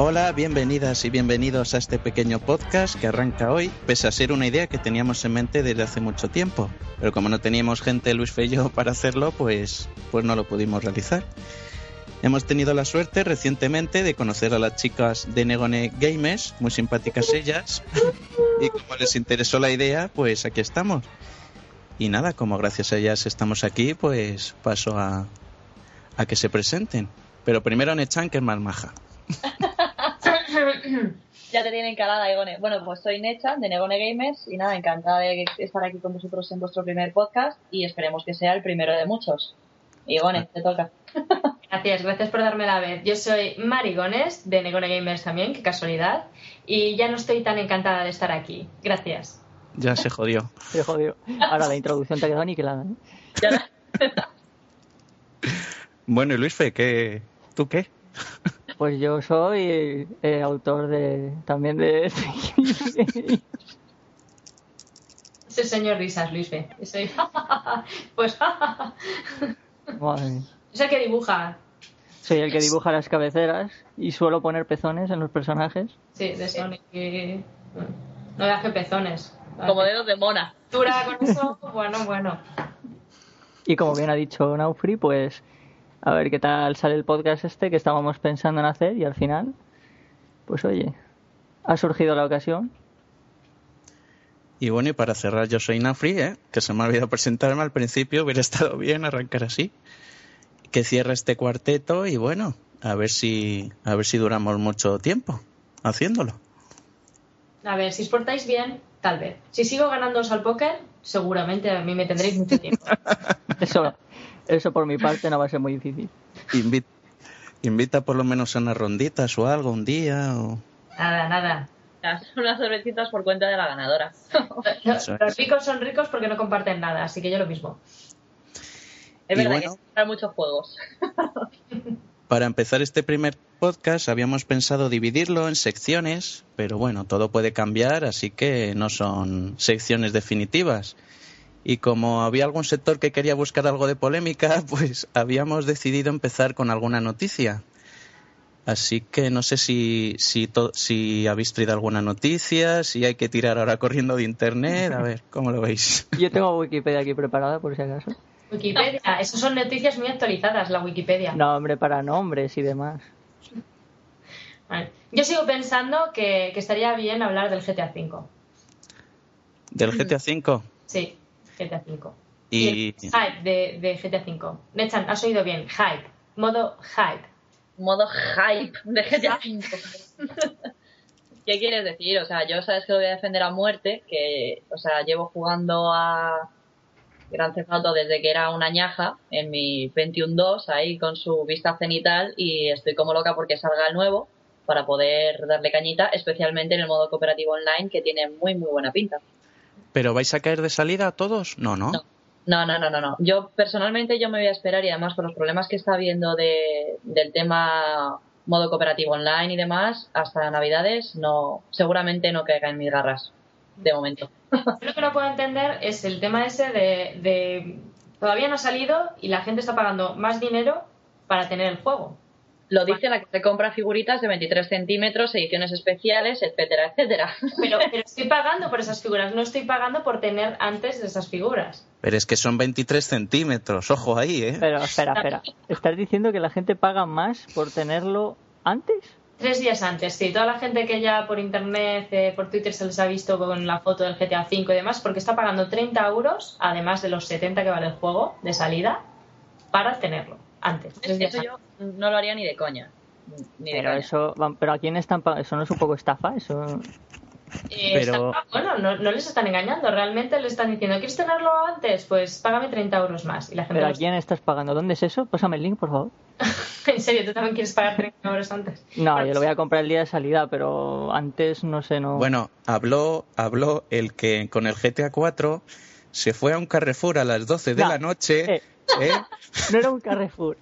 Hola, bienvenidas y bienvenidos a este pequeño podcast que arranca hoy, pese a ser una idea que teníamos en mente desde hace mucho tiempo. Pero como no teníamos gente, Luis Fe y yo, para hacerlo, pues, pues no lo pudimos realizar. Hemos tenido la suerte recientemente de conocer a las chicas de Negone Gamers, muy simpáticas ellas, y como les interesó la idea, pues aquí estamos. Y nada, como gracias a ellas estamos aquí, pues paso a, a que se presenten. Pero primero Nechan, que es más maja. ya te tienen calada, Igone. Bueno, pues soy Necha, de Negone Gamers, y nada, encantada de estar aquí con vosotros en vuestro primer podcast y esperemos que sea el primero de muchos. Igone, te toca. Gracias, gracias por darme la vez. Yo soy Marigones, de Negone Gamers también, qué casualidad, y ya no estoy tan encantada de estar aquí. Gracias. Ya se jodió. Se jodió. Ahora la introducción te ha quedado aniquilada. ¿eh? Ya- Bueno, y Luis Fe, ¿qué? ¿tú qué? Pues yo soy eh, autor de también de Ese señor risas, Luis B. Ese- pues Madre mía. es el que dibuja. Soy el que dibuja las cabeceras y suelo poner pezones en los personajes. Sí, de Sonic. y- No le hace pezones. Como dedos de mona. Dura con eso, bueno, bueno. Y como bien ha dicho Naufri, pues a ver qué tal sale el podcast este que estábamos pensando en hacer y al final, pues oye, ha surgido la ocasión. Y bueno, y para cerrar, yo soy Nafri, ¿eh? que se me ha olvidado presentarme al principio, hubiera estado bien arrancar así. Que cierre este cuarteto y bueno, a ver si, a ver si duramos mucho tiempo haciéndolo. A ver, si os portáis bien, tal vez. Si sigo ganándoos al póker, seguramente a mí me tendréis mucho tiempo. Eso, eso por mi parte no va a ser muy difícil. Invi- invita por lo menos a unas ronditas o algo un día. O... Nada, nada. Unas cervecitas por cuenta de la ganadora. Los, los ricos son ricos porque no comparten nada, así que yo lo mismo. Es Y verdad bueno. que hay muchos juegos. Para empezar este primer podcast habíamos pensado dividirlo en secciones, pero bueno, todo puede cambiar, así que no son secciones definitivas. Y como había algún sector que quería buscar algo de polémica, pues habíamos decidido empezar con alguna noticia. Así que no sé si, si, to- si habéis traído alguna noticia, si hay que tirar ahora corriendo de internet, a ver, ¿cómo lo veis? Yo tengo Wikipedia aquí preparada por si acaso. Wikipedia, esas son noticias muy actualizadas, la Wikipedia. No, hombre, para nombres y demás. Vale. Yo sigo pensando que, que estaría bien hablar del GTA V. Del GTA V. Sí, GTA V. Y hype de, de GTA V. Nechan, has oído bien, hype. Modo hype. Modo hype de GTA V. ¿Qué quieres decir? O sea, yo sabes que lo voy a defender a muerte, que, o sea, llevo jugando a Gran Theft Auto desde que era una ñaja en mi Pentium 2 ahí con su vista cenital y estoy como loca porque salga el nuevo para poder darle cañita, especialmente en el modo cooperativo online que tiene muy muy buena pinta. ¿Pero vais a caer de salida todos? No, no. No. No, no, no, no, no. Yo personalmente yo me voy a esperar y además con los problemas que está habiendo de, del tema modo cooperativo online y demás, hasta Navidades no, seguramente no caiga en mis garras, de momento. Yo lo que no puedo entender es el tema ese de, de todavía no ha salido y la gente está pagando más dinero para tener el juego. Lo dice la que se compra figuritas de 23 centímetros, ediciones especiales, etcétera, etcétera. Pero, pero estoy pagando por esas figuras, no estoy pagando por tener antes de esas figuras. Pero es que son 23 centímetros, ojo ahí, ¿eh? Pero espera, espera. ¿Estás diciendo que la gente paga más por tenerlo antes? Tres días antes, sí. Toda la gente que ya por internet, eh, por Twitter se les ha visto con la foto del GTA V y demás, porque está pagando 30 euros, además de los 70 que vale el juego de salida, para tenerlo antes. Eso yo no lo haría ni de coña. Ni de Pero coña. eso, pero a quién están pagando? Eso no es un poco estafa, eso. Eh, Pero- está- bueno, no, no les están engañando, realmente le están diciendo, ¿quieres tenerlo antes? Pues págame 30 euros más. Y la gente, ¿Pero a quién estás pagando? ¿Dónde es eso? Pásame el link, por favor. ¿en serio, tú también quieres pagar 30 euros antes? No, yo lo voy a comprar el día de salida, pero antes no sé, no. Bueno, habló, habló el que con el GTA 4 se fue a un Carrefour a las 12 de No, la noche. eh. ¿Eh? No era un Carrefour.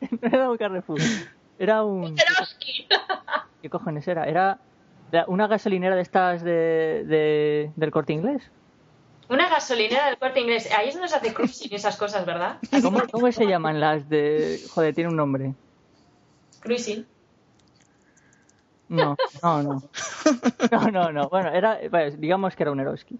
No era un Carrefour. Era un. ¿Qué cojones era? Era una gasolinera de estas de, de- del corte inglés. Una gasolinera del corte inglés. Ahí es donde se hace cruising y esas cosas, ¿verdad? ¿Cómo, cómo se llaman las de.? Joder, tiene un nombre. Cruising. No, no, no. No, no, no. Bueno, era, pues, digamos que era un Eroski.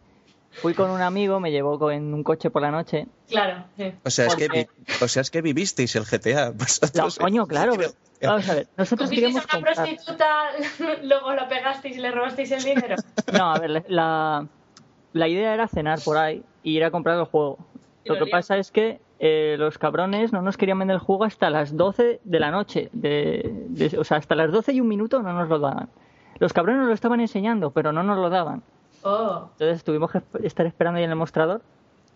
Fui con un amigo, me llevó en un coche por la noche. Claro, sí. O sea, es que, vi- o sea, es que vivisteis el GTA. No, vosotros. coño, claro. pero- vamos a ver, nosotros ¿Cogisteis queríamos a una comprar. prostituta, luego la pegasteis y le robasteis el dinero? No, a ver, la, la idea era cenar por ahí y ir a comprar el juego. Y Lo que pasa es que eh, los cabrones no nos querían vender el juego hasta las 12 de la noche. De, de- o sea, hasta las 12 y un minuto no nos lo daban. Los cabrones nos lo estaban enseñando, pero no nos lo daban. Oh, Entonces tuvimos que estar esperando ahí en el mostrador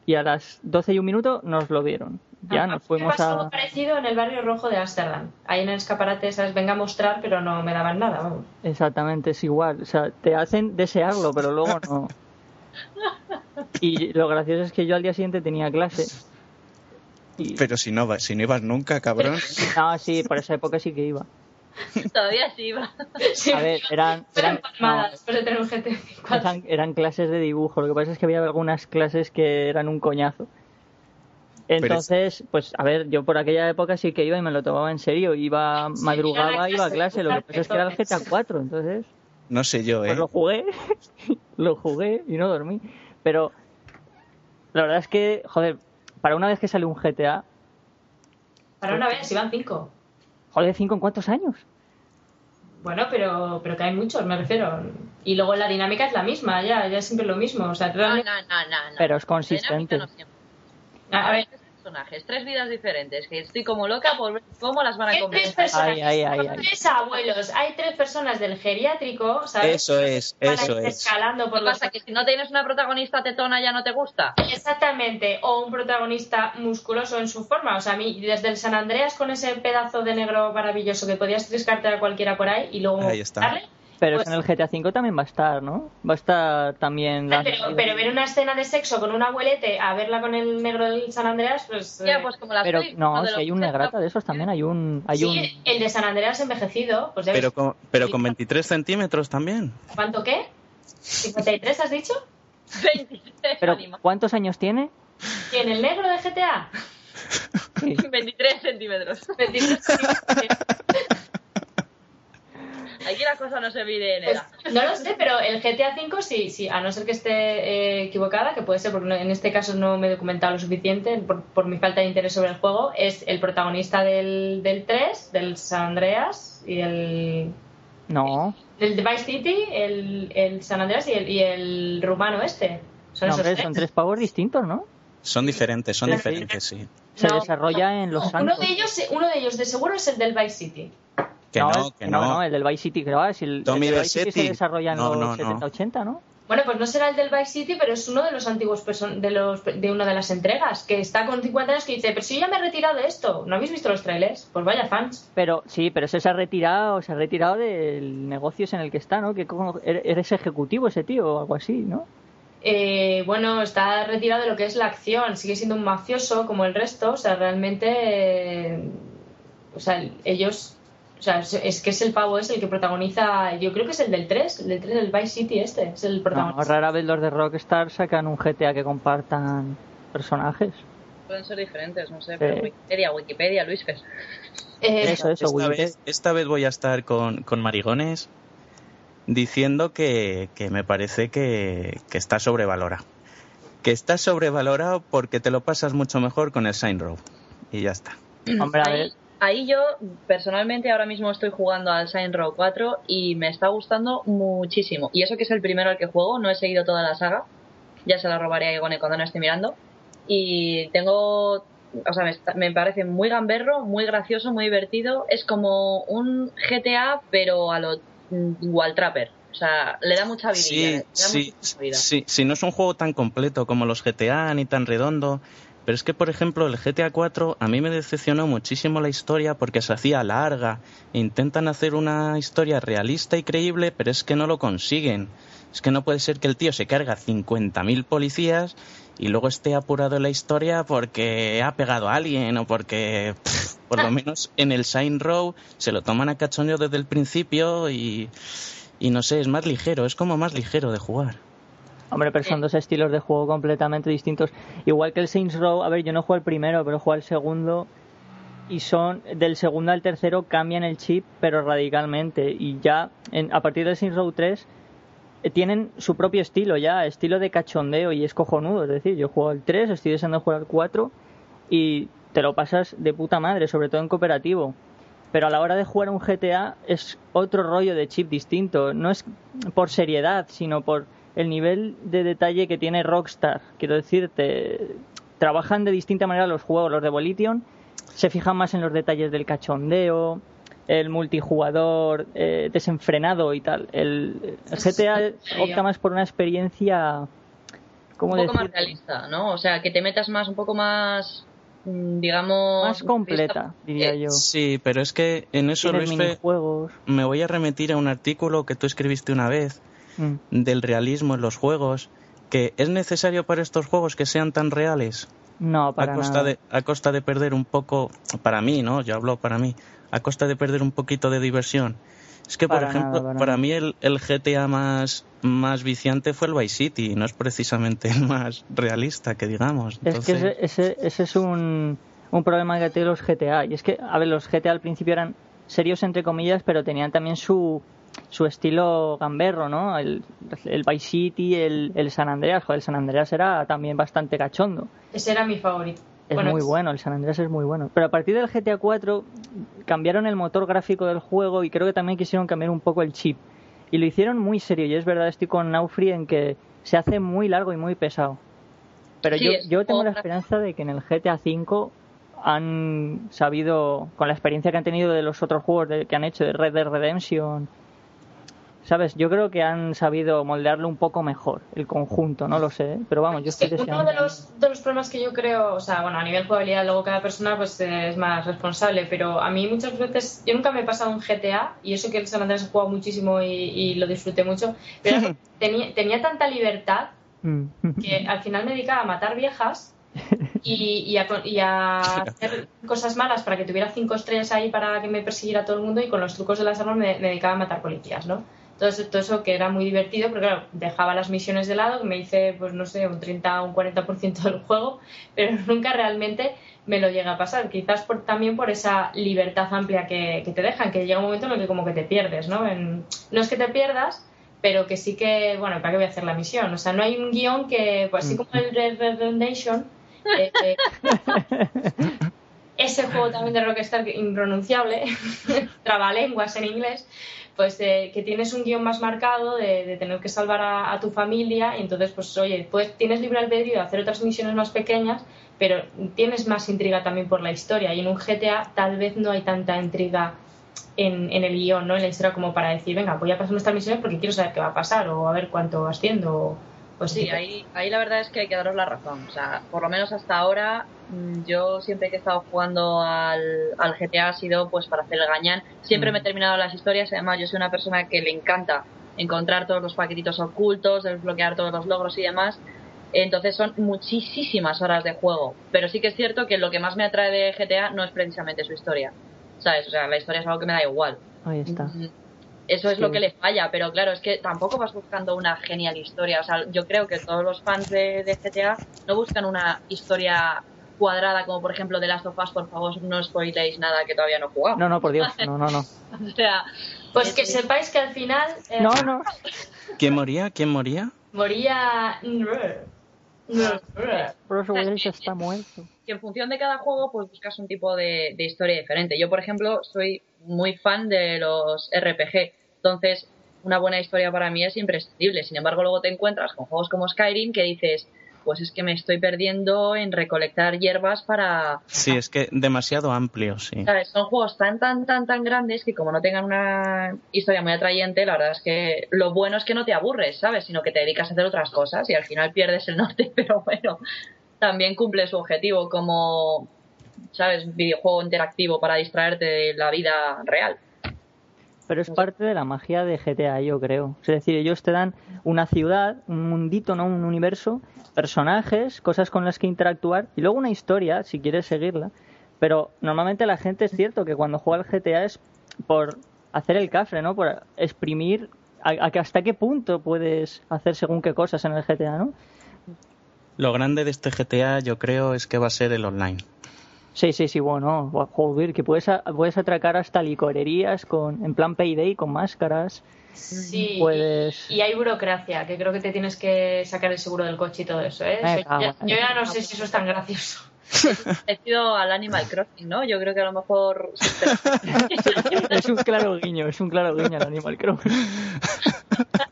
y a las 12 y un minuto nos lo dieron. Ya Ah, nos fuimos pasó algo a... parecido en el barrio rojo de Ámsterdam. Ahí en el escaparate, ¿sabes? Venga a mostrar, pero no me daban nada, vamos. Exactamente, es igual. O sea, te hacen desearlo, pero luego no. Y lo gracioso es que yo al día siguiente tenía clase. Y... Pero si no, vas- si no ibas nunca, cabrón. No, sí, por esa época sí que iba. Todavía sí iba. Sí, A ver, eran, eran, palmadas no, después de tener un GT 4. eran, eran clases de dibujo. Lo que pasa es que había algunas clases que eran un coñazo. Entonces, pues a ver, yo por aquella época sí que iba y me lo tomaba en serio. Iba, madrugaba, iba a iba a clase. Lo que pasa es que era el GTA 4, entonces No sé yo, pues ¿eh? lo jugué, lo jugué y no dormí. Pero la verdad es que, joder, para una vez que sale un GTA, Para una vez, iban cinco. Joder, ¿cinco en cuántos años? Bueno, pero, pero que hay muchos, me refiero. Y luego la dinámica es la misma, ya, ya es siempre lo mismo. O sea, No, realmente. no, no, no, no. Pero es consistente. no. A ver, personajes, tres vidas diferentes, que estoy como loca por ver cómo las van a hay tres Ay, ay, ay, ay. tres abuelos, hay tres personas del geriátrico, ¿sabes? Eso es, eso es. escalando por ¿Qué los pasa? ¿Que si no tienes una protagonista tetona ya no te gusta? Exactamente, o un protagonista musculoso en su forma. O sea, a mí, desde el San Andreas con ese pedazo de negro maravilloso que podías triscarte a cualquiera por ahí y luego Ahí está. darle. Pero Pues- en el GTA V también va a estar, ¿no? Va a estar también... la- Pero, pero ver una escena de sexo con un abuelete a verla con el negro del San Andreas, pues. Ya, eh, pues como las Pero pelis, no, de si hay un negrata de esos también, hay un... Hay sí, un... el de San Andreas envejecido, pues debe Pero con, pero con 23 centímetros también. ¿Cuánto qué? ¿53 has dicho? 23 Pero. ¿cuántos años tiene? ¿Y en el negro de GTA? Sí. 23 centímetros. 23. Aquí la cosa no se mide en Pues, no lo sé, pero el GTA V sí, sí, a no ser que esté eh, equivocada, que puede ser porque no- en este caso no me he documentado lo suficiente por, por mi falta de interés sobre el juego, es el protagonista del, del 3, del San Andreas y el No, del Vice City, el, el San Andreas y el, y el rumano este. Son no esos hombre, tres. son tres pavos distintos, ¿no? Son diferentes, son diferentes, sí. Se No, desarrolla en Los Uno Santos. de ellos, uno de ellos de seguro es el del Vice City. Que no, que no. el del Vice City, creo. ah, Si el, Tommy el del Vice City se desarrolla en No, los no, no. 70-80, ¿no? Bueno, pues no será el del Vice City, pero es uno de los antiguos de los de una de las entregas, que está con 50 años que dice, pero si yo ya me he retirado de esto, ¿no habéis visto los trailers? Pues vaya fans. Pero sí, pero ese se ha retirado, se ha retirado del negocio en el que está, ¿no? Que como- eres ejecutivo ese tío o algo así, ¿no? Eh, bueno, está retirado de lo que es la acción, sigue siendo un mafioso como el resto, o sea, realmente, eh, o sea, ellos, o sea, es- es que es el pavo ese el que protagoniza, yo creo que es el del 3, el del 3 del Vice City este, es el No, protagonista. rara vez los de Rockstar sacan un GTA que compartan personajes. Pueden ser diferentes, no sé, Sí. pero Wikipedia, Wikipedia, Luis Fer. Eh, Eso, eso, Esta vez, esta vez voy a estar con, con marigones diciendo que, que me parece que, que está sobrevalorado. Que está sobrevalorado porque te lo pasas mucho mejor con el Sign Row. Y ya está. Hombre, a ver, Ahí, yo, personalmente, ahora mismo estoy jugando al Sign Row 4 y me está gustando muchísimo. Y eso que es el primero al que juego, no he seguido toda la saga. Ya se la robaré a Igone cuando no esté mirando. Y tengo. O sea, me, parece muy gamberro, muy gracioso, muy divertido. Es como un GTA, pero a lo mm, Wall Trapper. O sea, le da mucha vida. Sí, sí, mucha vida. sí, sí, no es un juego tan completo como los GTA ni tan redondo, pero es que, por ejemplo, el GTA 4 a mí me decepcionó muchísimo la historia porque se hacía larga. Intentan hacer una historia realista y creíble, pero es que no lo consiguen. Es que no puede ser que el tío se carga 50.000 policías y luego esté apurado en la historia porque ha pegado a alguien o porque, pff, por lo menos en el Sign Row, se lo toman a cachondeo desde el principio y, y no sé, es más ligero, es como más ligero de jugar. Hombre, pero son dos estilos de juego completamente distintos. Igual que el Saints Row, a ver, yo no juego el primero, pero juego el segundo. Y son, del segundo al tercero cambian el chip, pero radicalmente. Y ya, en- a partir del Saints Row 3, eh, tienen su propio estilo ya, estilo de cachondeo, y es cojonudo. Es decir, yo juego el 3, estoy deseando jugar el 4, y te lo pasas de puta madre, sobre todo en cooperativo. Pero a la hora de jugar un GTA es otro rollo de chip distinto. No es por seriedad, sino por el nivel de detalle que tiene Rockstar. Quiero decirte, trabajan de distinta manera los juegos. Los de Volition se fijan más en los detalles del cachondeo, el multijugador eh, desenfrenado y tal. El, el GTA opta más por una experiencia. ¿Cómo un poco más realista, ¿no? O sea, que te metas más, un poco más, mm, digamos... Más completa, diría Eh, yo. Sí, pero es que en eso, Luis, me voy a remitir a un artículo que tú escribiste una vez Mm. del realismo en los juegos, que es necesario para estos juegos que sean tan reales No, para a costa nada. de a costa de perder un poco para mí, ¿no? Yo hablo para mí, a costa de perder un poquito de diversión. Es que, por ejemplo, nada, para mí el, el GTA más, más viciante fue el Vice City, no es precisamente el más realista, que digamos. Es que ese, ese es un, un problema que tienen los GTA. Y es que, a ver, los GTA al principio eran serios entre comillas, pero tenían también su, su estilo gamberro, ¿no? El, el Vice City, el, el San Andreas. Joder, el San Andreas era también bastante cachondo. Ese era mi favorito. Es Bueno, muy bueno, el San Andreas es muy bueno. Pero a partir del GTA 4 cambiaron el motor gráfico del juego y creo que también quisieron cambiar un poco el chip. Y lo hicieron muy serio. Y es verdad, estoy con Naufri en que se hace muy largo y muy pesado. Pero Sí, yo, yo tengo la esperanza de que en el GTA 5 han sabido, con la experiencia que han tenido de los otros juegos de- que han hecho, de Red Dead Redemption, ¿sabes? Yo creo que han sabido moldearlo un poco mejor, el conjunto, no lo sé, ¿eh? pero vamos, yo estoy uno deseando. de los, de los problemas que yo creo, o sea, bueno, a nivel jugabilidad, luego cada persona pues es más responsable, pero a mí muchas veces, yo nunca me he pasado un GTA, y eso que el San Andrés he jugado muchísimo y, y lo disfruté mucho, pero tenía, tenía tanta libertad Mm. que al final me dedicaba a matar viejas y, y a, y a hacer cosas malas para que tuviera cinco estrellas ahí para que me persiguiera todo el mundo y con los trucos de las armas me, me dedicaba a matar policías, ¿no? Entonces, todo eso que era muy divertido, porque claro, dejaba las misiones de lado, que me hice, pues no sé, un 30 o un 40% del juego, pero nunca realmente me lo llega a pasar. Quizás por, también por esa libertad amplia que, que te dejan, que llega un momento en el que como que te pierdes, ¿no? En- no es que te pierdas, pero que sí que, bueno, ¿para qué voy a hacer la misión? O sea, no hay un guion que, pues así como el Red Red Redemption, eh, eh, ese juego también de Rockstar impronunciable, trabalenguas en inglés, pues eh, que tienes un guion más marcado de, de tener que salvar a, a tu familia y entonces pues oye, pues tienes libre albedrío de hacer otras misiones más pequeñas, pero tienes más intriga también por la historia y en un GTA tal vez no hay tanta intriga en, en el guion, ¿no? En la historia como para decir, venga, voy a pasar estas misiones porque quiero saber qué va a pasar o a ver cuánto asciendo o pues Sí, ahí, ahí la verdad es que hay que daros la razón. O sea, por lo menos hasta ahora, mm, yo siempre que he estado jugando al, al GTA ha sido pues para hacer el gañán. Siempre Mm. me he terminado las historias. Además, yo soy una persona que le encanta encontrar todos los paquetitos ocultos, desbloquear todos los logros y demás. Entonces son muchísimas horas de juego. Pero sí que es cierto que lo que más me atrae de GTA no es precisamente su historia. ¿Sabes? O sea, la historia es algo que me da igual. Ahí está. Eso es Sí. lo que le falla, pero claro, es que tampoco vas buscando una genial historia. O sea, yo creo que todos los fans de, de GTA no buscan una historia cuadrada, como por ejemplo de Last of Us, por favor, no spoiléis nada que todavía no he jugado. No, no, por Dios, no, no, no. O sea, Pues que es- sepáis que al final eh, No, no. ¿Quién moría? ¿Quién moría? moría... Está muerto. que en función de cada juego, pues buscas un tipo de, de historia diferente. Yo, por ejemplo, soy muy fan de los RPG. Entonces, una buena historia para mí es imprescindible. Sin embargo, luego te encuentras con juegos como Skyrim que dices, pues es que me estoy perdiendo en recolectar hierbas para... Sí, es que demasiado amplio, sí. ¿Sabes? Son juegos tan, tan, tan, tan grandes que como no tengan una historia muy atrayente, la verdad es que lo bueno es que no te aburres, ¿sabes? Sino que te dedicas a hacer otras cosas y al final pierdes el norte, pero bueno, también cumple su objetivo como, ¿sabes? Videojuego interactivo para distraerte de la vida real. Pero es parte de la magia de GTA, yo creo. Es decir, ellos te dan una ciudad, un mundito, ¿no? Un universo, personajes, cosas con las que interactuar y luego una historia, si quieres seguirla. Pero normalmente la gente es cierto que cuando juega al GTA es por hacer el cafre, ¿no? Por exprimir a, a que hasta qué punto puedes hacer según qué cosas en el GTA, ¿no? Lo grande de este GTA yo creo es que va a ser el online. Sí, sí, sí, bueno, joder, que puedes, a- puedes atracar hasta licorerías con, en plan payday con máscaras. Sí, Puedes- y, y hay burocracia, que creo que te tienes que sacar el seguro del coche y todo eso, ¿eh? Eso ya- yo ya no sé si eso es tan gracioso. Parecido al Animal Crossing, ¿no? Yo creo que a lo mejor... Es un claro guiño, es un claro guiño al Animal Crossing.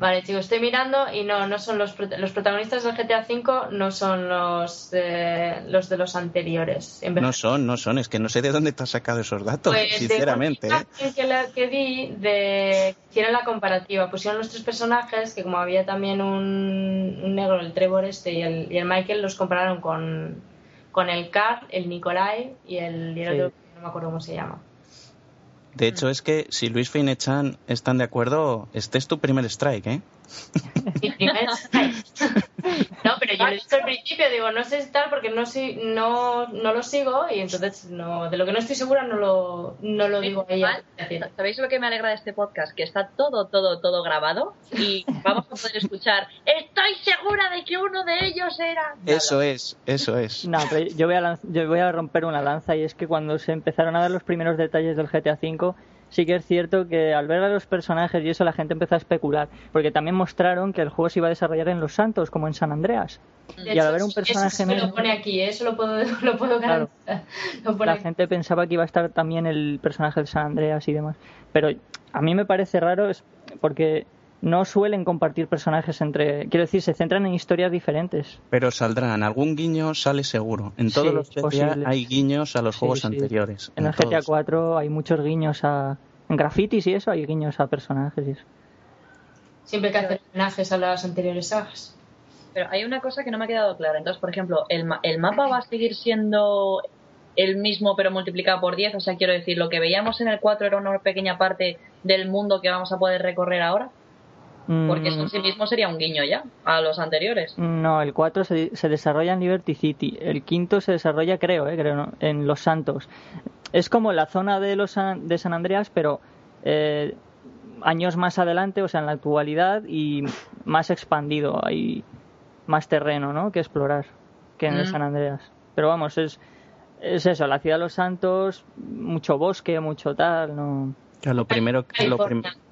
Vale, chicos, estoy mirando y no, no son los, los protagonistas del GTA V, no son los, eh, los de los anteriores. En No son, no son, es que no sé de dónde te has sacado esos datos, Pues sinceramente. de ¿eh? imagen que, la- que vi de hicieron la comparativa pusieron los tres personajes que como había también un, un negro el Trevor este y el, y el Michael los compararon con, con el Carl el Nikolai y el, y el Sí. otro no me acuerdo cómo se llama De hecho, es que si Luis Feinechan están de acuerdo, este es tu primer strike, ¿eh? mi primer no pero yo lo he dicho al principio digo no sé si tal porque no si, no, no lo sigo y entonces no de lo que no estoy segura no lo, no lo digo a ella ¿Sabéis lo que me alegra de este podcast? Que está todo, todo, todo grabado y vamos a poder escuchar. Estoy segura de que uno de ellos era. Eso es, eso es. No, pero yo voy, a lanz- yo voy a romper una lanza y es que cuando se empezaron a dar los primeros detalles del GTA V, sí que es cierto que al ver a los personajes y eso la gente empezó a especular, porque también mostraron que el juego se iba a desarrollar en Los Santos, como en San Andreas. De Y al haber un eso personaje sí me lo pone aquí, ¿eh? eso lo puedo, lo puedo Claro. garantizar. Lo pone La aquí. gente pensaba que iba a estar también el personaje de San Andreas y demás. Pero a mí me parece raro es porque no suelen compartir personajes entre... Quiero decir, se centran en historias diferentes. Pero saldrán, algún guiño sale seguro. En todos Sí, los GTA posible. hay guiños a los Sí, juegos sí. anteriores. En el GTA todos. 4 hay muchos guiños a... En grafitis y eso hay guiños a personajes y eso. Siempre hay que hacer homenajes a las anteriores sagas. Pero hay una cosa que no me ha quedado clara. Entonces, por ejemplo, ¿el, ma- el mapa va a seguir siendo el mismo pero multiplicado por 10? O sea, quiero decir, lo que veíamos en el 4 era una pequeña parte del mundo que vamos a poder recorrer ahora. Porque eso en sí mismo sería un guiño ya a los anteriores. Mm, No, el 4 se, se desarrolla en Liberty City. El quinto se desarrolla, creo, eh, creo ¿no? en Los Santos. Es como la zona de, los, San- de San Andreas, pero eh, años más adelante, o sea, en la actualidad y más expandido. Hay más terreno ¿no? que explorar que en el Mm. San Andreas. Pero vamos, es, es eso, la ciudad de Los Santos, mucho bosque, mucho tal. no Que lo primero, que- lo, prim- California.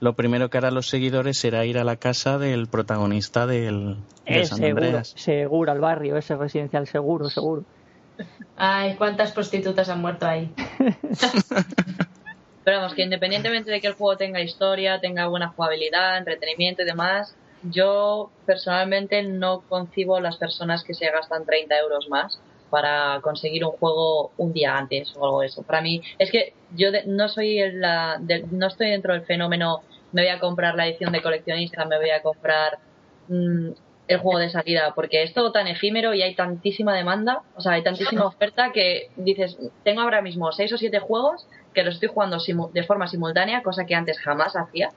Lo primero que harán los seguidores será ir a la casa del protagonista del, de Es San seguro, Andreas. seguro, al barrio, ese residencial seguro, seguro. Ay, cuántas prostitutas han muerto ahí. Pero vamos, que independientemente de que el juego tenga historia, tenga buena jugabilidad, entretenimiento y demás, yo personalmente no concibo las personas que se gastan 30 euros más para conseguir un juego un día antes o algo de eso. Para mí, es que yo de- no soy el- la, de- no estoy dentro del fenómeno, me voy a comprar la edición de coleccionista, me voy a comprar mm, el juego de salida, porque es todo tan efímero y hay tantísima demanda, o sea, hay tantísima oferta que dices, tengo ahora mismo seis o siete juegos que los estoy jugando de forma simultánea, cosa que antes jamás hacía.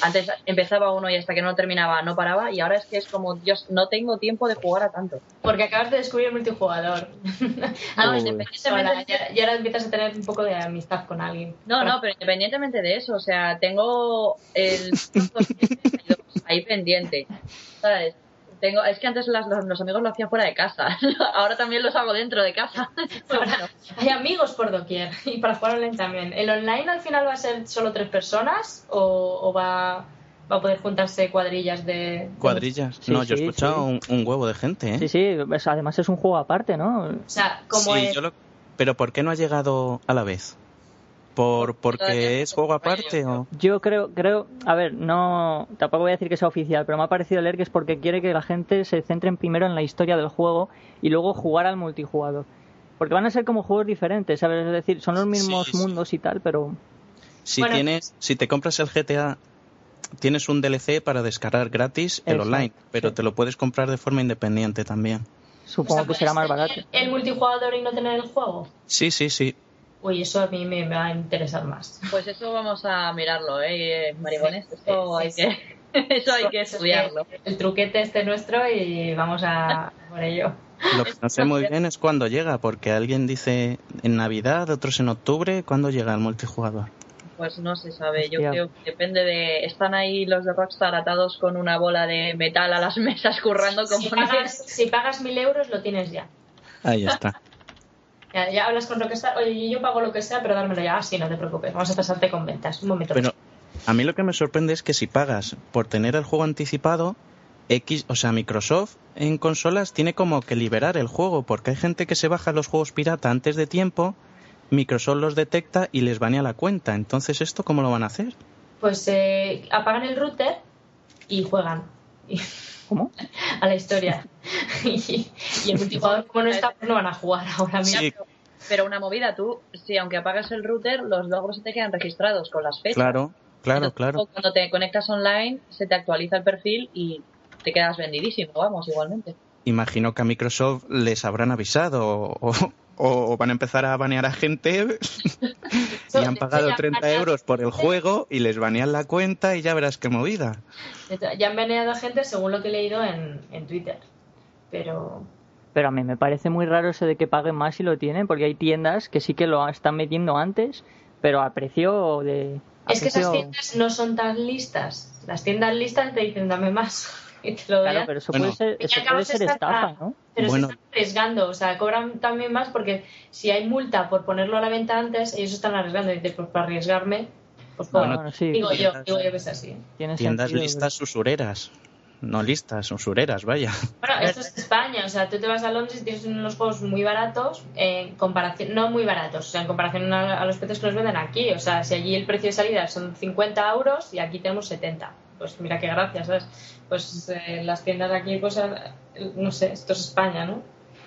Antes empezaba uno y hasta que no terminaba no paraba y ahora es que es como, Dios, no tengo tiempo de jugar a tanto. Porque acabas de descubrir el multijugador. Ah, Uy. independientemente ya- y ahora empiezas a tener un poco de amistad con alguien. No, no, pero independientemente de eso, o sea, tengo el ahí pendiente, ¿sabes? Tengo, es que antes las- los, los amigos lo hacían fuera de casa, ahora también los hago dentro de casa. Pero bueno, Hay amigos por doquier y para jugar online también. ¿El online al final va a ser solo tres personas o, o va, va a poder juntarse cuadrillas de... ¿Cuadrillas? Sí, no, yo he escuchado sí. un, un huevo de gente, ¿eh? Sí, sí, es- además es un juego aparte, ¿no? O sea, como Sí, es... yo lo- Pero ¿por qué no ha llegado a la vez? ¿Por, ¿Porque es juego aparte o...? Yo creo, creo, a ver, no, tampoco voy a decir que sea oficial, pero me ha parecido leer que es porque quiere que la gente se centre primero en la historia del juego y luego jugar al multijugador. Porque van a ser como juegos diferentes, ¿sabes? Es decir, son los mismos Sí, sí. mundos y tal, pero Si Bueno. tienes, si te compras el GTA, tienes un DLC para descargar gratis el Exacto, online, pero sí. te lo puedes comprar de forma independiente también. supongo O sea, que será más ¿puedes barato. El multijugador y no tener el juego. Sí, sí, sí. Uy, eso a mí me va a interesar más. Pues eso vamos a mirarlo, ¿eh, maricones? Eso Sí, hay sí, que, eso hay que estudiarlo. El truquete este nuestro y vamos a por ello. Lo que no sé muy bien es cuándo llega, porque alguien dice en Navidad, otros en octubre. ¿Cuándo llega el multijugador? Pues no se sabe, yo Hostia. creo que depende de... Están ahí los de Rockstar atados con una bola de metal a las mesas currando Si como pagas, si pagas mil euros lo tienes ya. Ahí está. Ya. ya hablas con Rockstar, oye, yo pago lo que sea, pero dármelo ya. Ah, sí, no te preocupes, vamos a pasarte con ventas. Un momento. Pero a mí lo que me sorprende es que si pagas por tener el juego anticipado, X, o sea, Microsoft en consolas tiene como que liberar el juego, porque hay gente que se baja los juegos pirata antes de tiempo, Microsoft los detecta y les banea la cuenta. Entonces, ¿esto cómo lo van a hacer? Pues eh, apagan el router y juegan. ¿Cómo? a la historia. y, y el multijugador, como no está, pues no van a jugar ahora mismo. Sí, Pero una movida, tú, si aunque apagas el router, los logros se te quedan registrados con las fechas. claro, claro, Entonces, claro. Cuando te conectas online, se te actualiza el perfil y te quedas vendidísimo, vamos, igualmente. Imagino que a Microsoft les habrán avisado o, o- van a empezar a banear a gente y han pagado 30 euros por el juego y les banean la cuenta y ya verás qué movida. Ya han baneado a gente según lo que he leído en, en Twitter. Pero Pero a mí me parece muy raro eso de que paguen más si lo tienen, porque hay tiendas que sí que lo están metiendo antes, pero a precio de... a es que esas tiendas no son tan listas. Las tiendas listas te dicen dame más. Y te lo Claro, dan. pero eso Bueno. puede ser, eso puede se ser estafa, ¿no? Pero Bueno. se están arriesgando, o sea, cobran también más porque si hay multa por ponerlo a la venta antes, ellos están arriesgando. Y dices, pues para arriesgarme, pues No, cobro. bueno, sí, digo yo, tiendas- digo yo que es así. Tiendas sentido, listas usureras. No listas, usureras, vaya. Bueno, esto es España, o sea, tú te vas a Londres y tienes unos juegos muy baratos, en comparación, no muy baratos, o sea, en comparación a, a los precios que nos venden aquí. O sea, si allí el precio de salida son 50 euros y aquí tenemos 70. Pues mira qué gracia, ¿sabes? Pues eh, las tiendas de aquí, pues, no sé, esto es España, ¿no?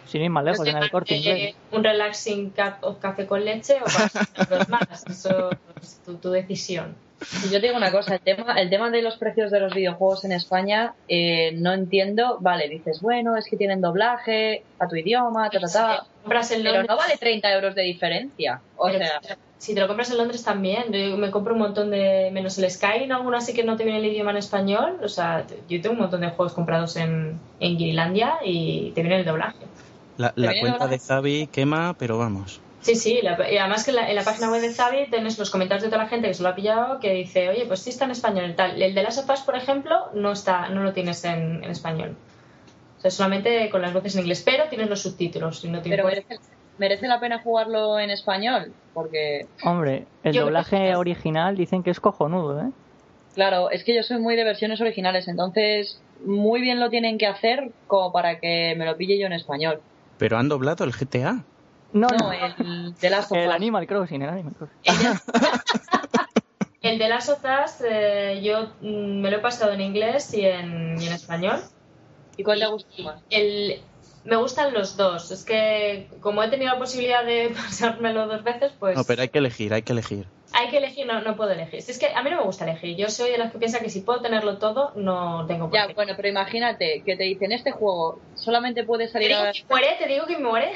Sin ir más lejos, en el corte inglés. un relaxing cup of café con leche o para más, eso es tu, tu decisión. Yo te digo una cosa, el tema, el tema de los precios de los videojuegos en España, eh, no entiendo, vale, dices, bueno, es que tienen doblaje a tu idioma, ta, ta, ta, pero no vale 30 euros de diferencia. O sea, si te lo compras en Londres también, yo me compro un montón de, menos el Sky, alguno así que no te viene el idioma en español, o sea, yo tengo un montón de juegos comprados en, en Guirilandia y te viene el doblaje. La, cuenta de Xavi quema, pero vamos. Sí, sí, la- y además que en la, en la página web de Zavi tienes los comentarios de toda la gente que se lo ha pillado que dice, oye, pues sí está en español y tal. El de las sofás, por ejemplo, no está, no lo tienes en, en español. O sea, solamente con las voces en inglés, pero tienes los subtítulos. Y no te pero importa. merece, merece la pena jugarlo en español, porque, Hombre, el Yo doblaje que- original dicen que es cojonudo, ¿eh? claro, es que yo soy muy de versiones originales, entonces muy bien lo tienen que hacer como para que me lo pille yo en español. Pero han doblado el GTA. No, No, no, el de las el Animal Crossing, el Animal Crossing. El de las otras, eh, yo mm, me lo he pasado en inglés y en, y en español. ¿Y cuál te Y- gusta más? El, me gustan los dos. Es que como he tenido la posibilidad de pasármelo dos veces, pues No, pero hay que elegir, hay que elegir. hay que elegir, no, no puedo elegir. Si es que a mí no me gusta elegir. Yo soy de las que piensa que si puedo tenerlo todo, no tengo por Ya, qué. bueno, pero imagínate que te dicen este juego solamente puede ¿Te salir digo a... que muere? ¿Te digo que muere?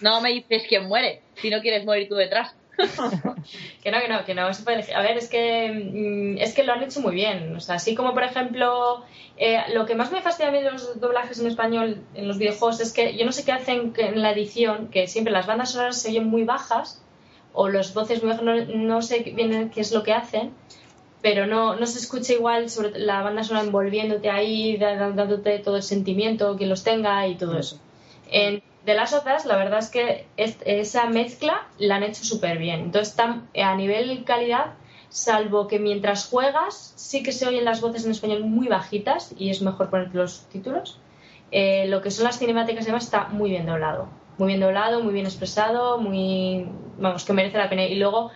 No me dices quién muere, si no quieres morir tú detrás. Que no, que no, que no se puede. A ver, es que mm, es que lo han hecho muy bien. O sea, así como por ejemplo, eh, lo que más me fastidia a mí de los doblajes en español en los videojuegos es que yo no sé qué hacen en la edición, que siempre las bandas sonoras se oyen muy bajas o las voces muy bajas, no, no sé bien qué es lo que hacen, pero no, no se escucha igual sobre la banda sonora envolviéndote ahí, dándote todo el sentimiento, que los tenga y todo eso. En de las otras, la verdad es que es- esa mezcla la han hecho súper bien. Entonces, a nivel calidad, salvo que mientras juegas, sí que se oyen las voces en español muy bajitas y es mejor poner los títulos. eh, lo que son las cinemáticas y demás está muy bien doblado. muy bien doblado, muy bien expresado, muy vamos que merece la pena. Y luego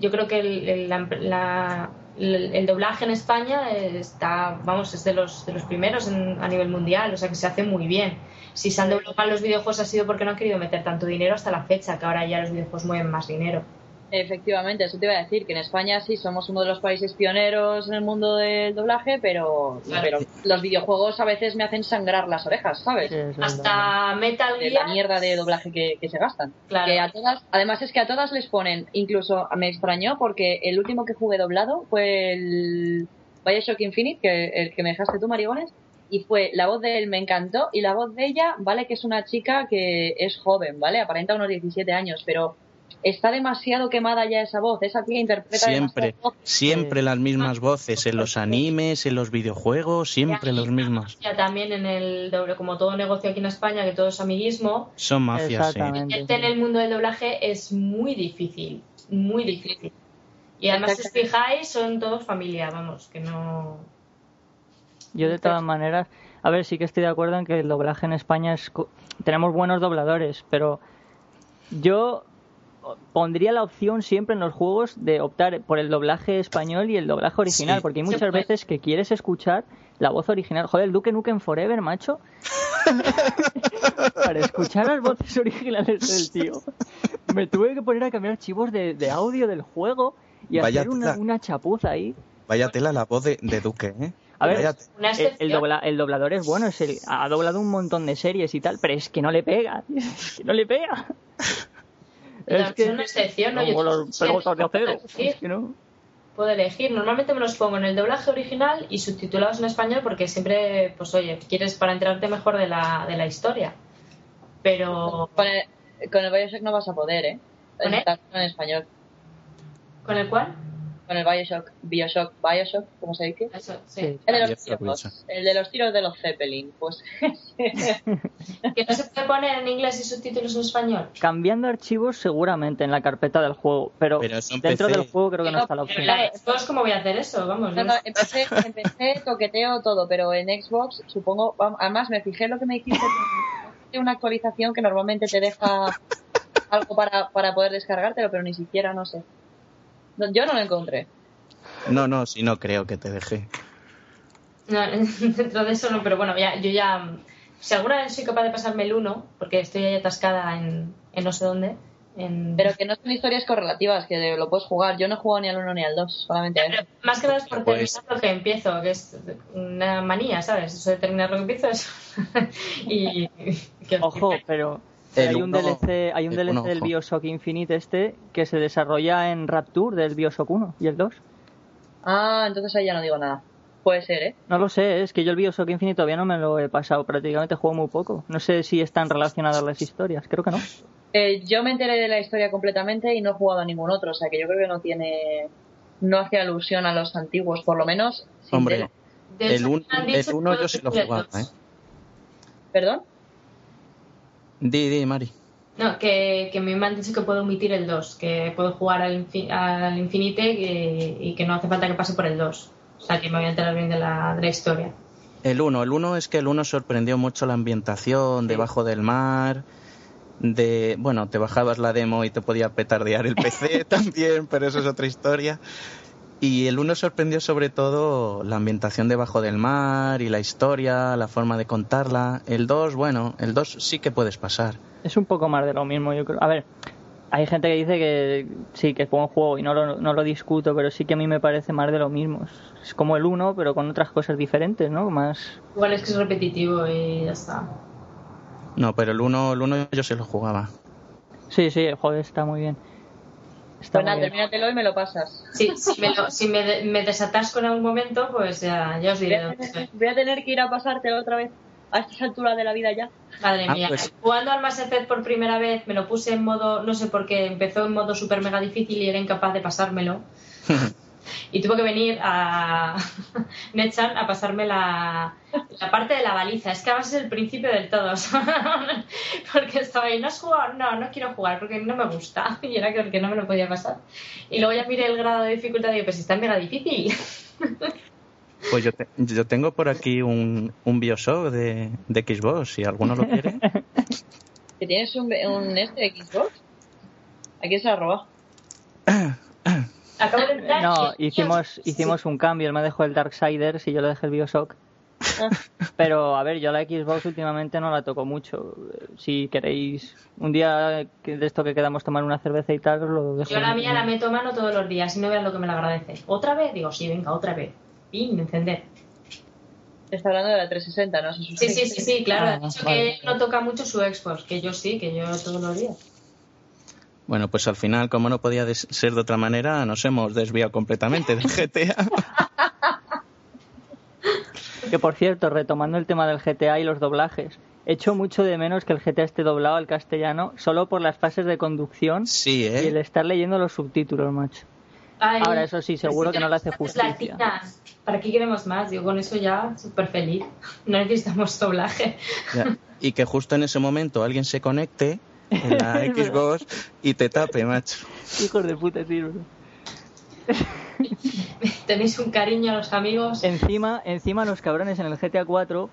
yo creo que el, el- la- la- el- el doblaje en España está, vamos, es de los de los primeros en- a nivel mundial, o sea que se hace muy bien. Si se han doblado mal los videojuegos ha sido porque no han querido meter tanto dinero hasta la fecha, que ahora ya los videojuegos mueven más dinero. Efectivamente, eso te iba a decir, que en España sí somos uno de los países pioneros en el mundo del doblaje, pero, Claro. pero los videojuegos a veces me hacen sangrar las orejas, ¿sabes? Sí. Hasta Metal de la Gear mierda de doblaje que, que se gastan. Claro. Que a todas, además es que a todas les ponen, incluso me extrañó porque el último que jugué doblado fue el Bioshock Infinite, que el que me dejaste tú, Marigones, y fue la voz de él me encantó y la voz de ella, vale que es una chica que es joven, ¿vale? Aparenta unos 17 años, pero está demasiado quemada ya esa voz, esa tía interpreta Siempre, voces. siempre las mismas voces en los animes, en los videojuegos, siempre los mismos. Ya también en el doble, como todo negocio aquí en España, que todo es amiguismo, Son mafias, sí. En el mundo del doblaje es muy difícil, muy difícil. Y además, si os fijáis, son todos familia, vamos, que no. Yo de todas maneras, a ver, sí que estoy de acuerdo en que el doblaje en España es... co- Tenemos buenos dobladores, pero yo pondría la opción siempre en los juegos de optar por el doblaje español y el doblaje original, Sí. porque hay muchas veces que quieres escuchar la voz original. Joder, el Duke Nukem Forever, macho. Para escuchar las voces originales del tío, me tuve que poner a cambiar archivos de, de audio del juego y Vaya hacer una chapuza ahí. Vaya tela la voz de, de Duque, ¿eh? A ver, El, el dobla- el doblador es bueno, es el, ha doblado un montón de series y tal, pero es que no le pega, es que no le pega. Es que es una excepción, ¿no? como los de acero, es que no. Puedo elegir. Normalmente me los pongo en el doblaje original y subtitulados en español porque siempre, pues oye, quieres para enterarte mejor de la, de la historia. Pero Con el, con el Bioshock no vas a poder, ¿eh? ¿Con en español. con el cual, Con el Bioshock, Bioshock, Bioshock, ¿cómo se dice? eso, sí. Sí. El de los Bioshock, tiros, Bioshock. el de los tiros de los Zeppelin, pues Que no se puede poner en inglés y subtítulos en español. Cambiando archivos seguramente en la carpeta del juego, pero, dentro PC. del juego creo que no está la opción. Xbox, ¿cómo voy a hacer eso? Vamos, No, no, empecé, empecé, toqueteo todo, pero en Xbox, supongo, además me fijé lo que me dijiste, que una actualización que normalmente te deja algo para, para poder descargártelo, pero ni siquiera, no sé. No, yo no lo encontré. No, no, si no creo que te deje. No, dentro de eso no, pero bueno, ya, yo ya. Si alguna vez soy capaz de pasarme el 1, porque estoy ahí atascada en, en no sé dónde. En... Pero que no son historias correlativas, que lo puedes jugar. Yo no he jugado ni al 1 ni al 2, solamente a Pero más que nada es por Pues- terminar lo que empiezo, que es una manía, ¿sabes? Eso de terminar lo que empiezo es. y. que- Ojo, pero hay un uno- DLC, hay un el DLC uno, del. Bioshock Infinite este que se desarrolla en Rapture del Bioshock 1 y el 2. Ah, entonces ahí ya no digo nada. Puede ser, ¿eh? No lo sé, es que yo el Bioshock Infinite todavía no me lo he pasado, prácticamente juego muy poco. No sé si están relacionadas las historias, creo que no. Eh, yo me enteré de la historia completamente y no he jugado a ningún otro, o sea que yo creo que no tiene. No hace alusión a los antiguos, por lo menos. Hombre, el hecho, un- me han el dicho que uno puedo yo sí lo jugaba. ¿eh? ¿Perdón? Di, di, Mari. No, que, que me han dicho que puedo omitir el 2, que puedo jugar al, infi- al Infinite y, y que no hace falta que pase por el 2. O sea, que me voy a enterar bien de la, de la historia. El 1, el 1 es que el 1 sorprendió mucho la ambientación debajo del mar. De, bueno, te bajabas la demo y te podía petardear el PC también, pero eso es otra historia. Y el 1 sorprendió sobre todo la ambientación debajo del mar y la historia, la forma de contarla. El 2, bueno, el 2 sí que puedes pasar. Es un poco más de lo mismo, yo creo. A ver, hay gente que dice que sí, que es buen juego y no lo, no lo discuto, pero sí que a mí me parece más de lo mismo. Es, como el 1, pero con otras cosas diferentes, ¿no? Más... Igual es que es repetitivo y ya está. No, pero el 1, el 1 yo se lo jugaba. Sí, sí, el juego está muy bien. Está Pues muy bien. termínatelo y me lo pasas. Sí, si me, lo- si me, de- me desatasco en algún momento, pues ya, ya os Voy diré a, dónde tener, estoy. voy a tener que ir a pasártelo otra vez a estas alturas de la vida ya. Madre Ah, mía, pues- jugando al Mass Effect por primera vez me lo puse en modo, no sé por qué, empezó en modo super mega difícil y era incapaz de pasármelo. y tuvo que venir a Netchan a pasarme la, la parte de la baliza. Es que además es el principio del todo. porque estaba ahí, ¿no has jugado? No, no quiero jugar porque no me gusta. Y era que porque no me lo podía pasar. Y luego ya miré el grado de dificultad y digo, pues está mega difícil. Pues yo, te- yo tengo por aquí un, un Bioshock de, de Xbox, si alguno lo quiere. ¿Que tienes un, un este de Xbox? ¿A quién se la roba? Acabo de entrar No, hicimos, hicimos un cambio. Él me dejó el Darksiders y yo le dejé el Bioshock. Ah. Pero, a ver, yo la Xbox últimamente no la toco mucho. Si queréis un día que- de esto que quedamos tomar una cerveza y tal, lo dejo. Yo la mía la meto a mano todos los días y no veas lo que me la agradece. ¿Otra vez? Digo, sí, venga, otra vez. Y encender. Está hablando de la 360, ¿no? Sí, sí, sí, sí, claro. Ah, Ha dicho vale. que él no toca mucho su Xbox, que yo sí, que yo todos los días. Bueno, pues al final, como no podía ser de otra manera, nos hemos desviado completamente del GTA. Que por cierto, retomando el tema del GTA y los doblajes, echo mucho de menos que el GTA esté doblado al castellano solo por las fases de conducción Sí, y el ¿eh? estar leyendo los subtítulos, macho. Ay, Ahora, eso sí, seguro que no le hace justicia. latina. ¿Para qué queremos más? Digo, con eso ya súper feliz. No necesitamos doblaje. Ya. Y que justo en ese momento alguien se conecte en la. Xbox y te tape, macho. Hijos de puta, sí, bro. Tenéis un cariño a los amigos. Encima, encima los cabrones en el GTA 4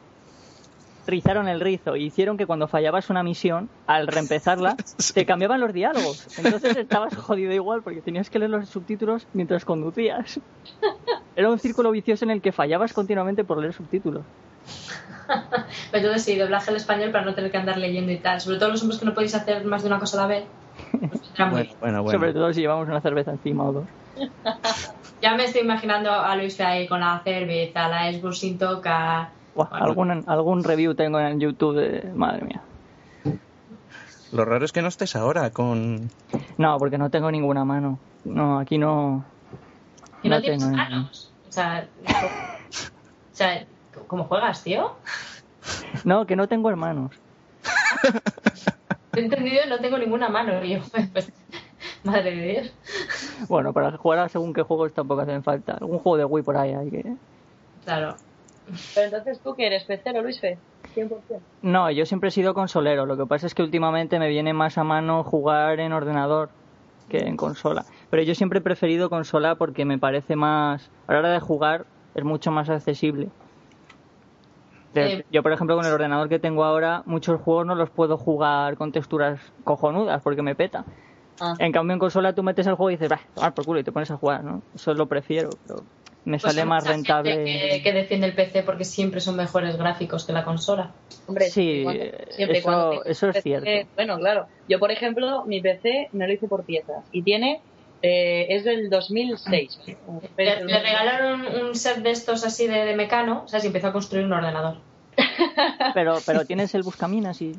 rizaron el rizo y hicieron que cuando fallabas una misión, al reempezarla, te cambiaban los diálogos. Entonces estabas jodido igual porque tenías que leer los subtítulos mientras conducías. Era un círculo vicioso en el que fallabas continuamente por leer subtítulos. Pero entonces sí, doblaje al español para no tener que andar leyendo y tal. Sobre todo los hombres que no podéis hacer más de una cosa a la vez. Pues Bueno, bueno, bueno. Sobre todo si llevamos una cerveza encima o dos. Ya me estoy imaginando a Luis ahí con la cerveza, la Xbox sin tocar. Algún, algún review tengo en YouTube de... Madre mía. Lo raro es que no estés ahora con... No, porque no tengo ninguna mano. No, aquí no... Y no, No tienes tengo manos. O sea, o sea, ¿cómo juegas, tío? No, que no tengo hermanos. He entendido, no tengo ninguna mano. Y yo, pues, madre de Dios. Bueno, para jugar a según qué juegos tampoco hacen falta. Algún juego de Wii por ahí hay que... Claro. Pero entonces tú que eres pecero, Luis Fe, 100%. No, yo siempre he sido consolero. Lo que pasa es que últimamente me viene más a mano jugar en ordenador que en consola. Pero yo siempre he preferido consola porque me parece más... A la hora de jugar es mucho más accesible. Eh. Yo, por ejemplo, con el ordenador que tengo ahora, muchos juegos no los puedo jugar con texturas cojonudas porque me peta. Ah. En cambio, en consola tú metes el juego y dices, va, tomar por culo y te pones a jugar, ¿no? Eso lo prefiero, pero me Pues sale más rentable. Que, que defiende el PC porque siempre son mejores gráficos que la consola. Hombre, Sí, cuando- siempre eso- cuando eso es PC, cierto. Bueno, claro. Yo, por ejemplo, mi PC me lo hice por piezas y tiene. Eh, es del 2006. Le, le regalaron un set de estos así de, de mecano, o sea, si empezó a construir un ordenador. Pero, pero tienes el buscaminas y...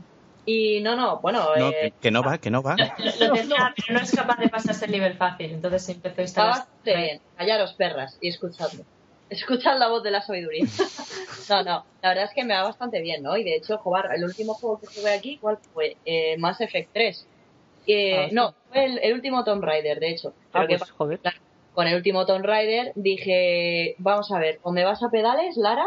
Y no, no, bueno. No, eh, que, que no va, que no va. Lo, lo tenía, pero no es capaz de pasarse el nivel fácil, entonces empezó a Está instalar. bastante bien. Callaros, perras, y escuchadme. Escuchad la voz de la sabiduría. no, no, la verdad es que me va bastante bien, ¿no? Y de hecho, jugar, el último juego que jugué aquí, ¿cuál fue? Eh, Mass Effect 3. Eh, Ah. No, fue el, el último Tomb Raider, de hecho. Ah, Pero ¿qué pues, joder. Con el último Tomb Raider dije, vamos a ver, o me vas a pedales, Lara,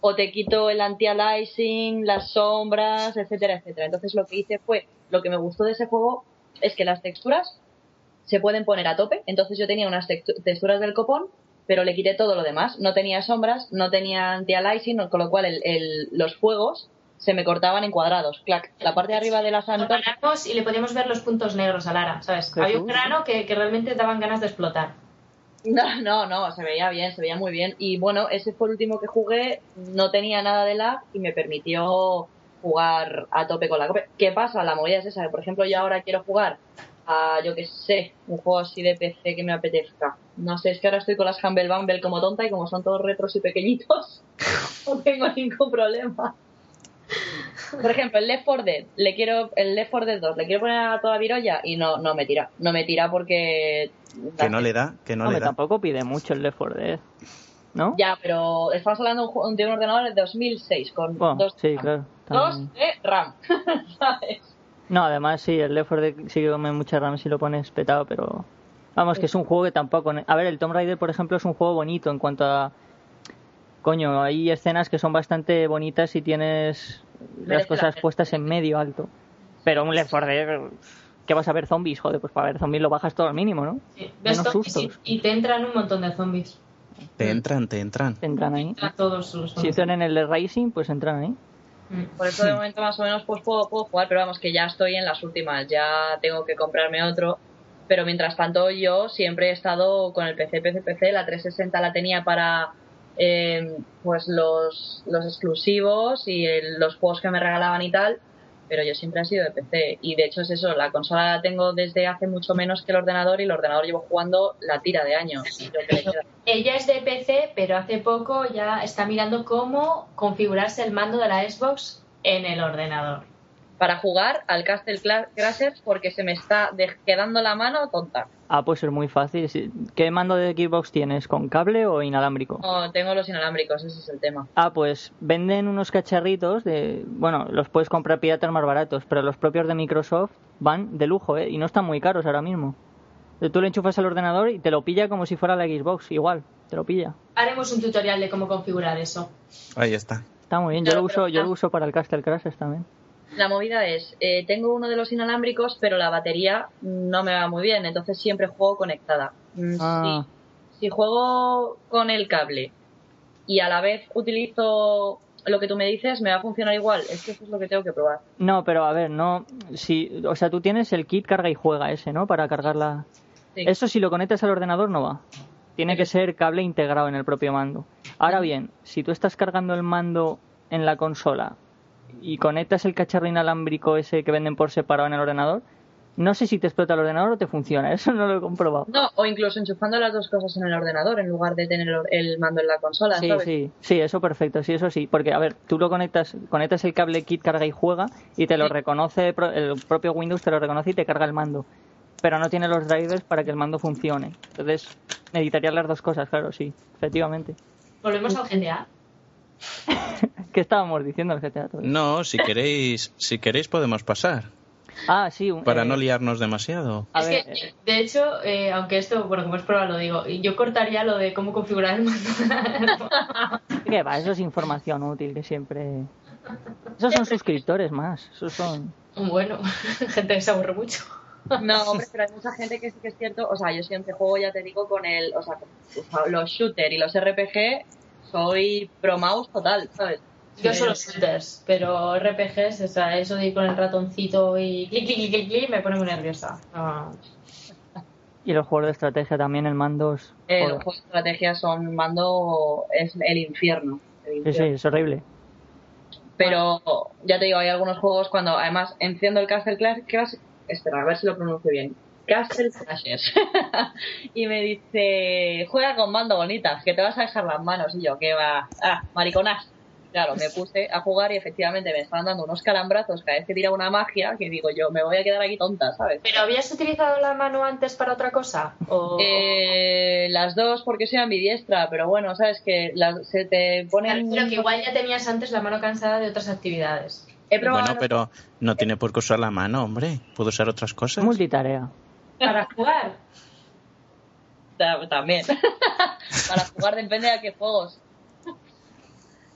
o te quito el anti-aliasing, las sombras, etcétera, etcétera. Entonces lo que hice fue, lo que me gustó de ese juego es que las texturas se pueden poner a tope. Entonces yo tenía unas textu- texturas del copón, pero le quité todo lo demás. No tenía sombras, no tenía anti-aliasing, con lo cual el- el- los fuegos se me cortaban en cuadrados. Clac. La parte de arriba de las antorchas y le podíamos ver los puntos negros a Lara, ¿sabes? Qué Había un grano que, que realmente daban ganas de explotar. No, no, no, se veía bien, se veía muy bien. Y bueno, ese fue el último que jugué, no tenía nada de lag y me permitió jugar a tope con la copia. ¿Qué pasa? La movida es esa, que, por ejemplo, yo ahora quiero jugar a, yo que sé, un juego así de PC que me apetezca. No sé, es que ahora estoy con las Humble Bumble como tonta y como son todos retros y pequeñitos, no tengo ningún problema. Por ejemplo, el Left 4 Dead, le quiero, el Left 4 Dead 2, le quiero poner a toda virolla y no, no me tira. No me tira porque... Que no le da, que no Hombre, le da. tampoco pide mucho el Left 4 Dead, ¿no? Ya, pero estamos hablando de un ju- de un ordenador de 2006 con Bueno, dos, sí, claro. dos de RAM, ¿sabes? No, además sí, el Left 4 Dead sí que come mucha RAM si lo pones petado, pero... Vamos, que es un juego que tampoco... A ver, el Tomb Raider, por ejemplo, es un juego bonito en cuanto a... Coño, hay escenas que son bastante bonitas y tienes las Merece cosas puestas en medio alto. Pero un Left 4 Dead... ¿Qué vas a ver zombies? Joder, pues para ver zombies lo bajas todo al mínimo, ¿no? Sí, Ves Menos zombies y, sustos. y te entran un montón de zombies. Te entran, te entran. Entran ahí. A todos los Si entran en el de Rising, pues entran ahí. Mm. Por eso de momento más o menos pues puedo, puedo jugar, pero vamos que ya estoy en las últimas, ya tengo que comprarme otro. Pero mientras tanto yo siempre he estado con el PC, PC, PC, la 360 la tenía para eh, pues los, los exclusivos y el- los juegos que me regalaban y tal, pero yo siempre he sido de PC. Y de hecho es eso, la consola la tengo desde hace mucho menos que el ordenador y el ordenador llevo jugando la tira de años. Ella es de PC, pero hace poco ya está mirando cómo configurarse el mando de la Xbox en el ordenador. Para jugar al Castle Crashers porque se me está quedando la mano tonta. Ah, pues es muy fácil. ¿Qué mando de Xbox tienes? ¿Con cable o inalámbrico? No, tengo los inalámbricos, ese es el tema. Ah, pues venden unos cacharritos de... Bueno, los puedes comprar piratas más baratos, pero los propios de Microsoft van de lujo, ¿eh? Y no están muy caros ahora mismo. Tú le enchufas al ordenador y te lo pilla como si fuera la Xbox, igual, te lo pilla. Haremos un tutorial de cómo configurar eso. Ahí está. Está muy bien, yo lo uso, yo lo uso para el Castle Crashers también. La movida es, eh, tengo uno de los inalámbricos, pero la batería no me va muy bien, entonces siempre juego conectada. Mm, Ah. Si, si juego con el cable y a la vez utilizo lo que tú me dices, me va a funcionar igual. Es que eso es lo que tengo que probar. No, pero a ver, no, si, o sea, tú tienes el kit carga y juega ese, ¿no? Para cargarla. Sí. Eso si lo conectas al ordenador no va. Tiene que ser cable integrado en el propio mando. Ahora bien, si tú estás cargando el mando en la consola y conectas el cacharro inalámbrico ese que venden por separado en el ordenador, no sé si te explota el ordenador o te funciona. Eso no lo he comprobado. No, o incluso enchufando las dos cosas en el ordenador en lugar de tener el- el mando en la consola, Sí, ¿sabes? sí, sí, eso perfecto, sí, eso sí, porque a ver, tú lo conectas, conectas el cable kit carga y juega y te lo Sí. reconoce, pro- el propio Windows te lo reconoce y te carga el mando, pero no tiene los drivers para que el mando funcione. Entonces, necesitarías las dos cosas, claro, sí, efectivamente. Volvemos al GTA. ¿Qué estábamos diciendo el GTA? todavía? No, si queréis, si queréis podemos pasar. Ah, sí, un- Para eh, no liarnos demasiado. a es ver, que, de hecho, eh, aunque esto, bueno, como es prueba, lo digo, yo cortaría lo de cómo configurar el mando. ¿qué va? Eso es información útil que siempre... Esos son suscriptores más, esos son... bueno, gente que se aburre mucho. No, hombre, pero hay mucha gente que sí que es cierto. O sea, yo siempre juego, ya te digo, con el. O sea, los shooter y los RPG, soy pro mouse total, ¿sabes? Yo solo shooters, pero RPGs, o sea, eso de ir con el ratoncito y clic, clic, clic, clic, clic, me pone muy nerviosa. Y los juegos de estrategia también, el mando es... eh, los juegos de estrategia son mando. Es el infierno. el Sí, infierno. sí, es horrible. Pero ya te digo, hay algunos juegos cuando además enciendo el Castle. Clash espera, a ver si lo pronuncio bien. Castle Crashers. y me dice, juega con mando bonitas, que te vas a dejar las manos. Y yo, que va, ah, mariconas. Claro, me puse a jugar y efectivamente me estaban dando unos calambrazos cada vez que tiraba una magia que digo yo, me voy a quedar aquí tonta, ¿sabes? ¿Pero habías utilizado la mano antes para otra cosa? ¿O... Eh, las dos porque soy ambidiestra, pero bueno, sabes que las- se te ponen... refiero que igual ya tenías antes la mano cansada de otras actividades. He probado Bueno, pero no tiene por qué usar la mano, hombre. Puedo usar otras cosas. Multitarea. Para jugar. Ta- También. Para jugar depende de a qué juegos.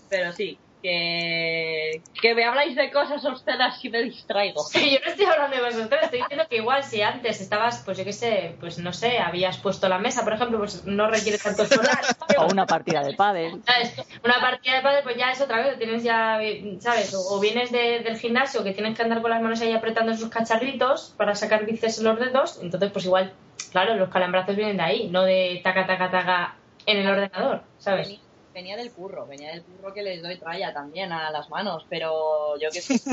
Pero sí, que, que me habláis de cosas obscenas y me distraigo. Sí, yo no estoy hablando de cosas, te estoy diciendo que igual si antes estabas, pues yo qué sé, pues no sé, habías puesto la mesa, por ejemplo, pues no requiere tanto esfuerzo. O una partida de pádel. ¿Sabes? Una partida de pádel pues ya es otra vez, tienes ya, ¿sabes? O, o vienes de- del gimnasio que tienes que andar con las manos ahí apretando sus cacharritos para sacar bíceps en los dedos, entonces pues igual, claro, los calambrazos vienen de ahí, no de taca, taca, taca en el ordenador, ¿sabes? Venía, del curro, venía del curro que les doy tralla también a las manos, pero yo que sé.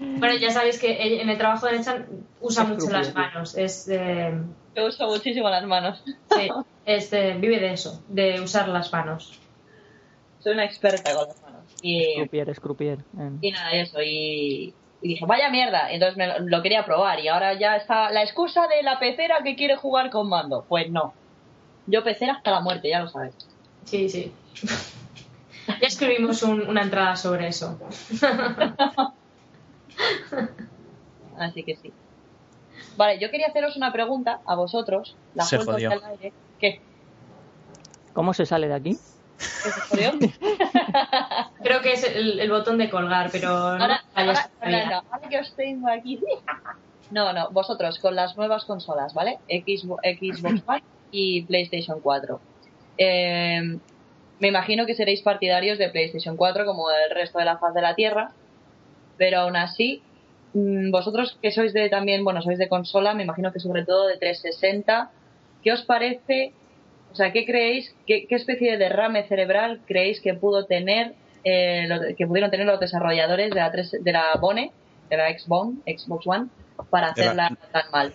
Bueno, ya sabéis que en el trabajo de Nechan usa Es mucho las manos, es... eh, Yo uso muchísimo las manos. Sí, este, vive de eso, de usar las manos. Soy una experta con las manos. Y, Croupier, es croupier. en- y nada, eso. Y, y dije, vaya mierda. Entonces me lo, lo quería probar. Y ahora ya está la excusa de la pecera que quiere jugar con mando. Pues no. Yo pecera hasta la muerte, ya lo sabes. Sí, sí. Ya escribimos un- una entrada sobre eso. Así que sí. Vale, yo quería haceros una pregunta a vosotros. La Se jodió. aquí al aire. ¿Qué? ¿Cómo se sale de aquí? ¿Qué se jodió? Creo que es el, el botón de colgar, pero no Ahora, vayas ahora, todavía. ahora, ahora que os tengo aquí. No, no, vosotros con las nuevas consolas, ¿vale? Xbox, Xbox One y PlayStation 4. Eh, Me imagino que seréis partidarios de PlayStation 4 como el resto de la faz de la Tierra, pero aún así, mm, vosotros que sois de también, bueno, sois de consola, me imagino que sobre todo de 360, ¿qué os parece? O sea, ¿qué creéis? ¿Qué, qué especie de derrame cerebral creéis que pudo tener, eh, lo- que pudieron tener los desarrolladores de la, 3 de la Bone, de la Xbox, Xbox One, para hacerla tan mal?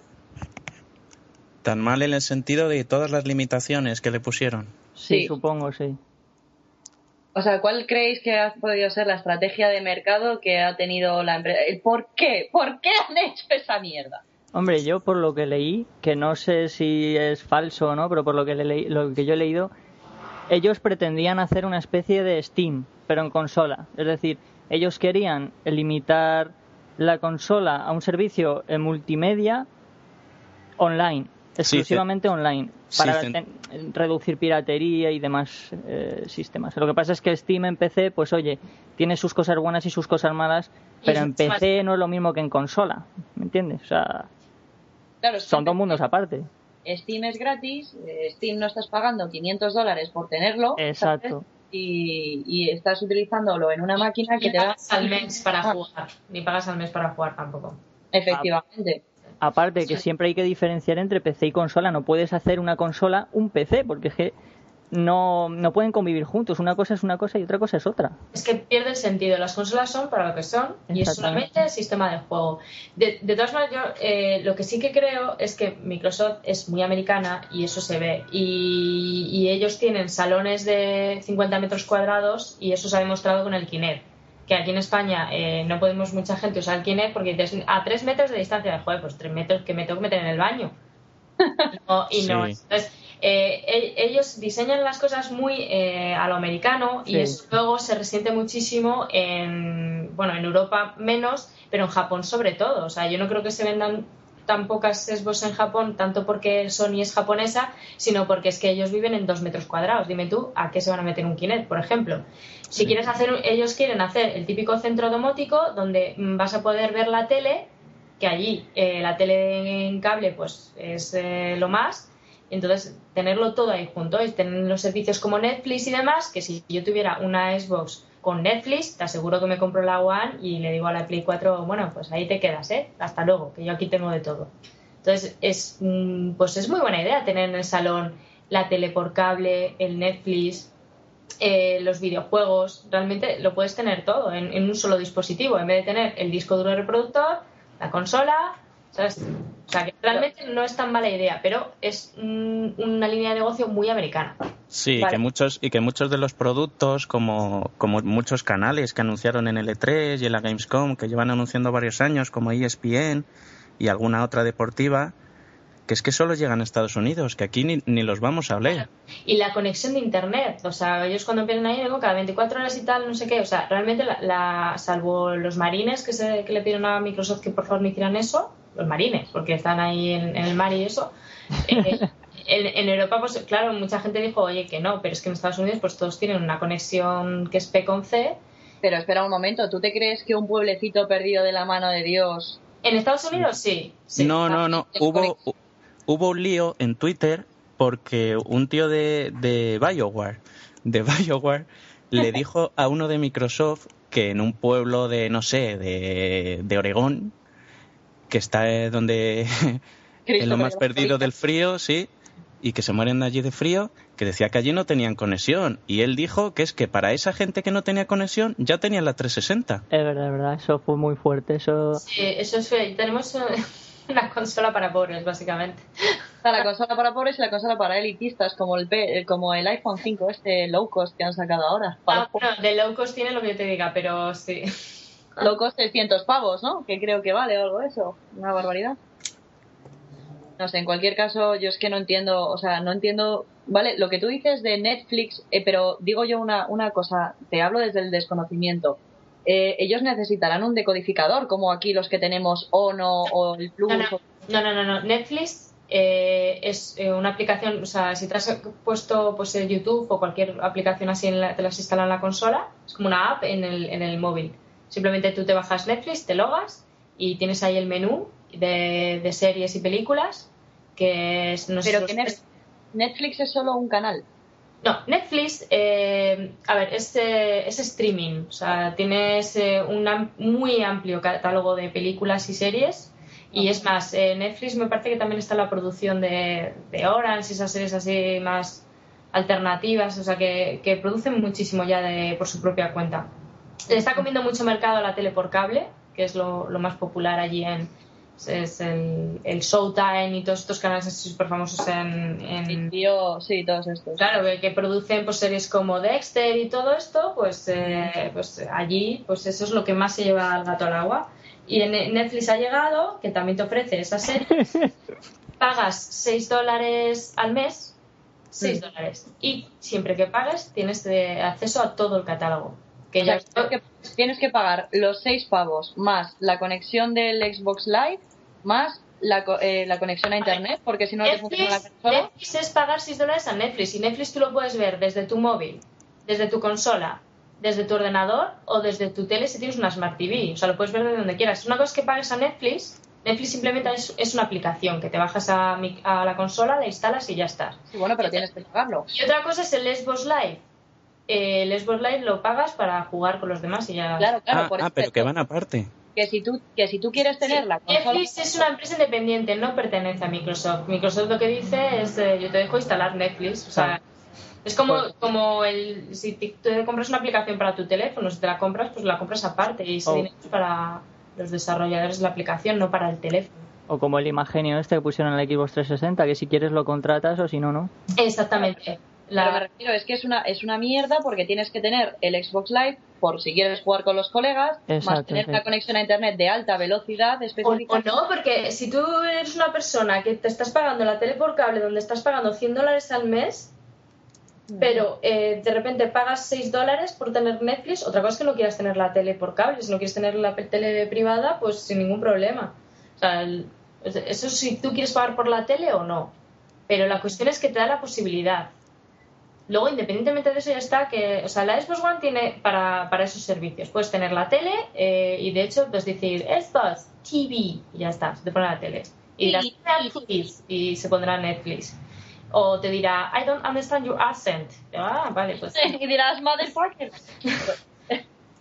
Tan mal en el sentido de todas las limitaciones que le pusieron. Sí, Sí. supongo, sí. O sea, ¿cuál creéis que ha podido ser la estrategia de mercado que ha tenido la empresa? ¿El ¿Por qué? ¿Por qué han hecho esa mierda? Hombre, yo por lo que leí, que no sé si es falso o no, pero por lo que, le leí- lo que yo he leído, ellos pretendían hacer una especie de Steam, pero en consola. Es decir, ellos querían limitar la consola a un servicio en multimedia online, exclusivamente online, sí, para ten- reducir piratería y demás eh, sistemas. Lo que pasa es que Steam en PC, pues oye, tiene sus cosas buenas y sus cosas malas, pero en más- PC no es lo mismo que en consola, ¿me entiendes? O sea, Claro, son dos mundos aparte. Steam es gratis, eh, Steam no estás pagando 500 dólares por tenerlo. Exacto. ¿sabes? Y, y estás utilizándolo en una máquina que Ni te da... pagas al mes para jugar. Ni pagas al mes para jugar tampoco. Efectivamente. Aparte que siempre hay que diferenciar entre PC y consola. No puedes hacer una consola un PC, porque es que no, no pueden convivir juntos. Una cosa es una cosa y otra cosa es otra. Es que pierde el sentido. Las consolas son para lo que son y es solamente el sistema de juego. De, de todas maneras, yo eh, lo que sí que creo es que Microsoft es muy americana y eso se ve. Y, y ellos tienen salones de 50 metros cuadrados y eso se ha demostrado con el Kinect. Que aquí en España eh, no podemos mucha gente usar el Kinect porque dices, a 3 metros de distancia de juego, pues 3 metros que me tengo que meter en el baño. Y no, y no. Sí. Entonces, eh, ellos diseñan las cosas muy eh, a lo americano y eso luego se resiente muchísimo en, bueno, en Europa menos, pero en Japón sobre todo. O sea, yo no creo que se vendan tan pocas Xbox en Japón, tanto porque Sony es japonesa, sino porque es que ellos viven en dos metros cuadrados. Dime tú, ¿a qué se van a meter un Kinect, por ejemplo? Si Sí. quieres hacer, ellos quieren hacer el típico centro domótico donde vas a poder ver la tele, que allí eh, la tele en cable pues es eh, lo más, entonces tenerlo todo ahí junto y tener los servicios como Netflix y demás, que si yo tuviera una Xbox con Netflix, te aseguro que me compro la One y le digo a la Play 4, bueno, pues ahí te quedas, ¿eh? Hasta luego, que yo aquí tengo de todo. Entonces, es, mm, pues es muy buena idea tener en el salón la tele por cable, el Netflix, eh, los videojuegos, realmente lo puedes tener todo en, en un solo dispositivo, en vez de tener el disco duro reproductor, la consola, ¿sabes? O sea, que realmente no es tan mala idea, pero es mm, una línea de negocio muy americana. Sí, Vale. que muchos, y que muchos de los productos, como, como muchos canales que anunciaron en el E3 y en la Gamescom, que llevan anunciando varios años, como ESPN y alguna otra deportiva, que es que solo llegan a Estados Unidos, que aquí ni, ni los vamos a oler. Y la conexión de internet, o sea, ellos cuando empiezan ahí, digo, cada 24 horas y tal, no sé qué, o sea, realmente, la, la- salvo los marines que, se, que le pidieron a Microsoft que por favor no hicieran eso, los marines, porque están ahí en, en el mar y eso, eh, en, en Europa, pues claro, mucha gente dijo, oye, que no, pero es que en Estados Unidos, pues todos tienen una conexión que es P con C. Pero espera un momento, ¿tú te crees que un pueblecito perdido de la mano de Dios... En Estados Unidos sí. sí. no, no, no. Hubo, hubo un lío en Twitter porque un tío de, de BioWare, de BioWare, le dijo a uno de Microsoft que en un pueblo de, no sé, de, de Oregón, que está eh, donde en lo más perdido del frío, sí, y que se mueren allí de frío, que decía que allí no tenían conexión. Y él dijo que es que para esa gente que no tenía conexión ya tenían la 360. Es verdad, es verdad. Eso fue muy fuerte. Eso. Sí, eso es feo. Tenemos una consola para pobres, básicamente. Está la consola para pobres y la consola para elitistas, como el, P- eh, como el iPhone 5, este low cost que han sacado ahora. Para Ah, bueno, de low cost tiene lo que yo te diga, pero sí. Low cost 600 pavos, ¿no? Que creo que vale o algo eso. Una barbaridad. No sé, en cualquier caso, yo es que no entiendo, o sea, no entiendo, vale, lo que tú dices de Netflix, eh, pero digo yo una, una cosa, te hablo desde el desconocimiento. Eh, ellos necesitarán un decodificador, como aquí los que tenemos Ono o el Plus. No, no, o- no, no, no, no. Netflix eh, es eh, una aplicación, o sea, si te has puesto pues el YouTube o cualquier aplicación así, en la- te las instalas en la consola, es como una app en el, en el móvil. Simplemente tú te bajas Netflix, te logas y tienes ahí el menú de, de series y películas que es, no sé Pero que Netflix es solo un canal. No, Netflix, eh, a ver, es, eh, es streaming, o sea, tienes eh, un am- muy amplio catálogo de películas y series. Y es más, eh, Netflix me parece que también está la producción de, de Orange y esas series así más alternativas, o sea, que, que producen muchísimo ya de, por su propia cuenta. Le está comiendo mucho mercado a la tele por cable, que es lo, lo más popular allí en es el, el Showtime y todos estos canales así súper famosos en, en, sí, todos estos. Claro, que, que producen pues, series como Dexter y todo esto, pues, eh, pues allí pues eso es lo que más se lleva al gato al agua. Y en Netflix ha llegado, que también te ofrece esa serie, pagas 6 dólares al mes, 6 dólares. Y siempre que pagues tienes de acceso a todo el catálogo. Que O ya sea, tienes que, tienes que pagar los seis pavos más la conexión del Xbox Live más la, eh, la conexión a internet, porque si no te funciona la Netflix, consola. Netflix es pagar 6 dólares a Netflix y Netflix tú lo puedes ver desde tu móvil, desde tu consola, desde tu ordenador o desde tu tele si tienes una Smart TV. O sea, lo puedes ver de donde quieras. Una cosa es que pagues a Netflix. Netflix simplemente es, es una aplicación que te bajas a, mi- a la consola, la instalas y ya está. Sí, bueno, pero tienes que pagarlo. Y otra cosa es el Xbox Live. El Xbox Live lo pagas para jugar con los demás y ya. Claro, claro, ah, por ah, pero que van aparte. que si tú que si tú quieres tener la consola Netflix es una empresa independiente, no pertenece a Microsoft. Microsoft lo que dice es eh, yo te dejo instalar Netflix. O sea, es como, Pues- como el si te, te compras una aplicación para tu teléfono, si te la compras, pues la compras aparte y ese Oh. dinero es para los desarrolladores de la aplicación, no para el teléfono. O como el imagenio este que pusieron en el Xbox 360, que si quieres lo contratas o si no, no. Exactamente. Pero me La, refiero, es que es una, es una mierda porque tienes que tener el Xbox Live por si quieres jugar con los colegas, más tener sí. una conexión a internet de alta velocidad o, específica. o no, porque si tú eres una persona que te estás pagando la tele por cable donde estás pagando 100 dólares al mes, pero eh, de repente pagas 6 dólares por tener Netflix, otra cosa es que no quieras tener la tele por cable, si no quieres tener la tele privada, pues sin ningún problema. O sea, el- eso es si tú quieres pagar por la tele o no. Pero la cuestión es que te da la posibilidad. Luego, independientemente de eso, ya está que, o sea, la Xbox One tiene para, para esos servicios. Puedes tener la tele eh, y de hecho, puedes decir Xbox TV y ya está, se te pone la tele. Y dirás Netflix y se pondrá Netflix. O te dirá, I don't understand your accent. Ah, vale, pues. y dirás, motherfucker.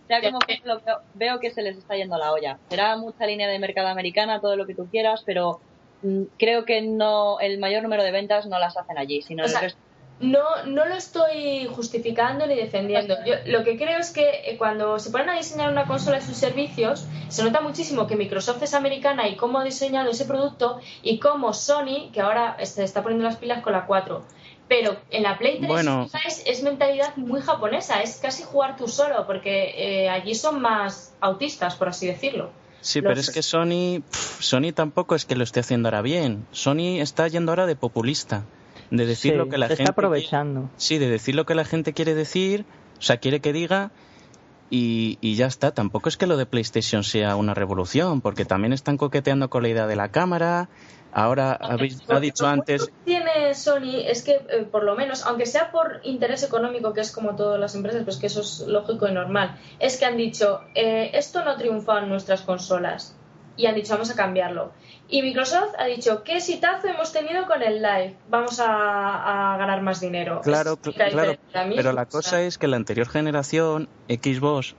Ya como que lo veo, veo que se les está yendo la olla. Será mucha línea de mercado americana, todo lo que tú quieras, pero mm, creo que no el mayor número de ventas no las hacen allí, sino O el sea, resto. No, no lo estoy justificando ni defendiendo. Yo lo que creo es que eh, cuando se ponen a diseñar una consola y sus servicios, se nota muchísimo que Microsoft es americana y cómo ha diseñado ese producto y cómo Sony, que ahora se está poniendo las pilas con la 4. Pero en la Play 3 Bueno. es, es mentalidad muy japonesa, es casi jugar tú solo, porque eh, allí son más autistas, por así decirlo. Sí, pero es que Sony, Sony tampoco es que lo esté haciendo ahora bien. Sony está yendo ahora de populista, de decir Sí, lo que la se gente está aprovechando. Sí, de decir lo que la gente quiere decir, o sea, quiere que diga y, y ya está. Tampoco es que lo de PlayStation sea una revolución, porque también están coqueteando con la idea de la cámara. Ahora habéis ha dicho Lo antes, bueno que tiene Sony es que, eh, por lo menos, aunque sea por interés económico, que es como todas las empresas, pues que eso es lógico y normal, es que han dicho, eh, esto no ha triunfado en nuestras consolas. Y han dicho, vamos a cambiarlo. Y Microsoft ha dicho, qué exitazo hemos tenido con el Live, vamos a, a ganar más dinero. claro, cl- claro, mí pero la cosa sea, es que la anterior generación, Xbox,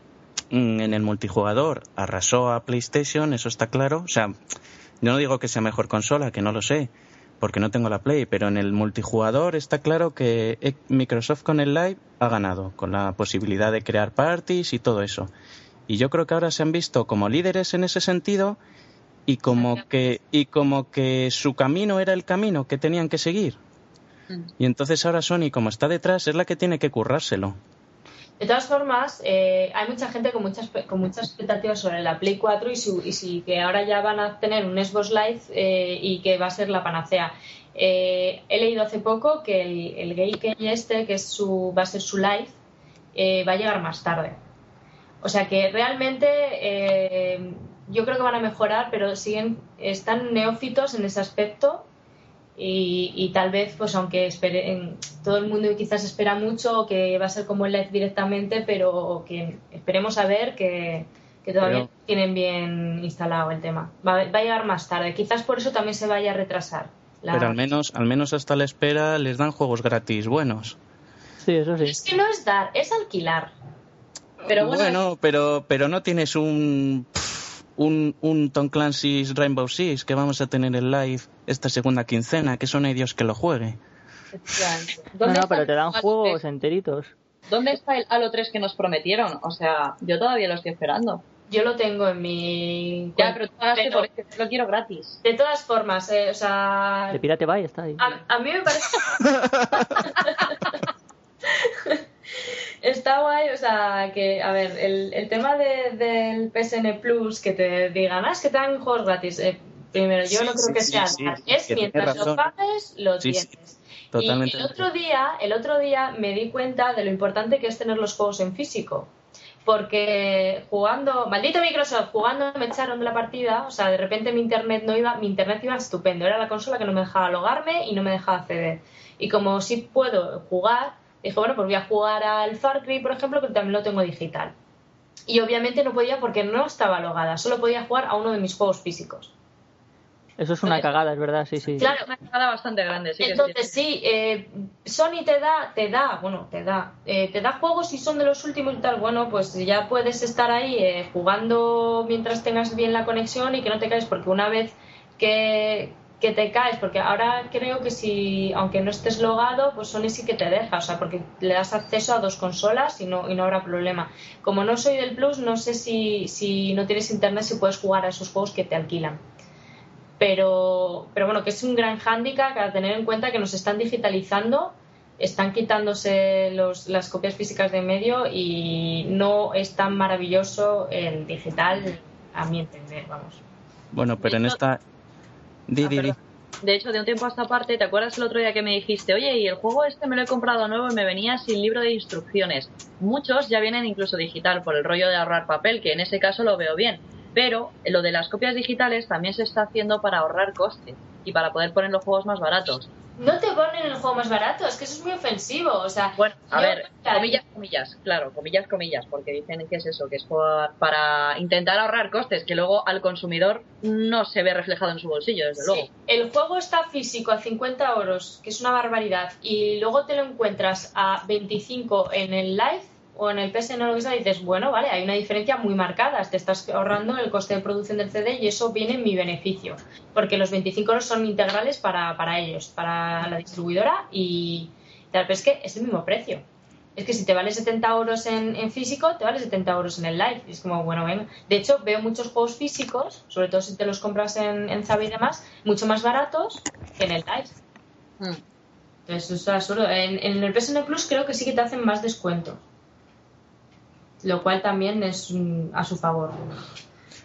mm, en el multijugador arrasó a PlayStation, eso está claro. O sea, yo no digo que sea mejor consola, que no lo sé, porque no tengo la Play, pero en el multijugador está claro que eh, Microsoft con el Live ha ganado, con la posibilidad de crear parties y todo eso. Y yo creo que ahora se han visto como líderes en ese sentido y como que y como que su camino era el camino que tenían que seguir. Mm. Y entonces ahora Sony, como está detrás, es la que tiene que currárselo. De todas formas, eh, hay mucha gente con muchas, con muchas expectativas sobre la Play 4 y, su, y si que ahora ya van a tener un Xbox Live eh, y que va a ser la panacea. Eh, he leído hace poco que el, el Gay este, que es su, va a ser su live, eh, va a llegar más tarde. O sea que realmente eh, yo creo que van a mejorar, pero siguen están neófitos en ese aspecto y, y tal vez, pues aunque esperen, todo el mundo quizás espera mucho que va a ser como el live directamente, pero que esperemos a ver que, que todavía Pero- tienen bien instalado el tema. Va, va a llegar más tarde. Quizás por eso también se vaya a retrasar. la- Pero al menos, al menos hasta la espera les dan juegos gratis buenos. Sí, eso sí. Es que no es dar, es alquilar. Pero bueno, bueno, pero, pero no tienes un, un, un Tom Clancy's Rainbow Six que vamos a tener en live esta segunda quincena, que son ellos que lo juegue. No, ¿Dónde no, está pero te el dan juegos 3? enteritos. ¿Dónde está el Halo 3 que nos prometieron? O sea, yo todavía lo estoy esperando. Yo lo tengo en mi. Ya, pero tú pagaste Pero- por este, lo quiero gratis. De todas formas, eh, o sea. De Pirate Bay está ahí. A, a mí me parece. Está guay, o sea, que, a ver, el, el tema de- del PSN Plus, que te digan, ah, es que te dan juegos gratis. eh, primero, yo Sí, no creo sí, que sea sí, es que mientras lo pagues, lo tienes. Totalmente. Y el otro día, el otro día me di cuenta de lo importante que es tener los juegos en físico. Porque jugando, maldito Microsoft, jugando me echaron de la partida, o sea, de repente mi internet no iba, mi internet iba estupendo, era la consola que no me dejaba logarme y no me dejaba acceder. Y como sí puedo jugar, dije, bueno, pues voy a jugar al Far Cry, por ejemplo, que también lo tengo digital. Y obviamente no podía porque no estaba logada, solo podía jugar a uno de mis juegos físicos. Eso es una cagada, es verdad, sí, sí. Claro, Una cagada bastante grande, sí Entonces sí. sí, eh, Sony te da, te da, bueno, te da, eh, te da juegos y son de los últimos y tal. Bueno, pues ya puedes estar ahí eh, jugando mientras tengas bien la conexión y que no te caes, porque una vez que, que te caes, porque ahora creo que si, aunque no estés logado, pues Sony sí que te deja, o sea, porque le das acceso a dos consolas y no, y no habrá problema. Como no soy del Plus, no sé si, si no tienes internet si puedes jugar a esos juegos que te alquilan pero, pero bueno, que es un gran hándicap a tener en cuenta que nos están digitalizando, están quitándose los, las copias físicas de medio y no es tan maravilloso el digital, a mi entender, vamos. Bueno, pero en esta... Di, Ah, di, di. perdón. De hecho, de un tiempo a esta parte, ¿te acuerdas el otro día que me dijiste, oye, y el juego este me lo he comprado nuevo y me venía sin libro de instrucciones? Muchos ya vienen incluso digital por el rollo de ahorrar papel, que en ese caso lo veo bien. Pero lo de las copias digitales también se está haciendo para ahorrar costes y para poder poner los juegos más baratos. No te ponen el juego más barato, es que eso es muy ofensivo, o sea... Bueno, a ver, comillas, comillas, claro, comillas, comillas, porque dicen que es eso, que es para intentar ahorrar costes, que luego al consumidor no se ve reflejado en su bolsillo, desde luego. El juego está físico a 50 euros, que es una barbaridad, y luego te lo encuentras a 25 en el live o en el PSN o lo que sea, dices, bueno, vale, hay una diferencia muy marcada, te estás ahorrando el coste de producción del CD y eso viene en mi beneficio, porque los 25 euros son integrales para, para ellos, para la distribuidora y tal, pero es que es el mismo precio. Es que si te vale 70 euros en, en físico, te vale 70 euros en el live. Y es como, bueno, venga. De hecho, veo muchos juegos físicos, sobre todo si te los compras en, en y demás, mucho más baratos que en el live. Mm. Entonces, eso es absurdo. En, en el PSN Plus creo que sí que te hacen más descuento. Lo cual también es mm, a su favor.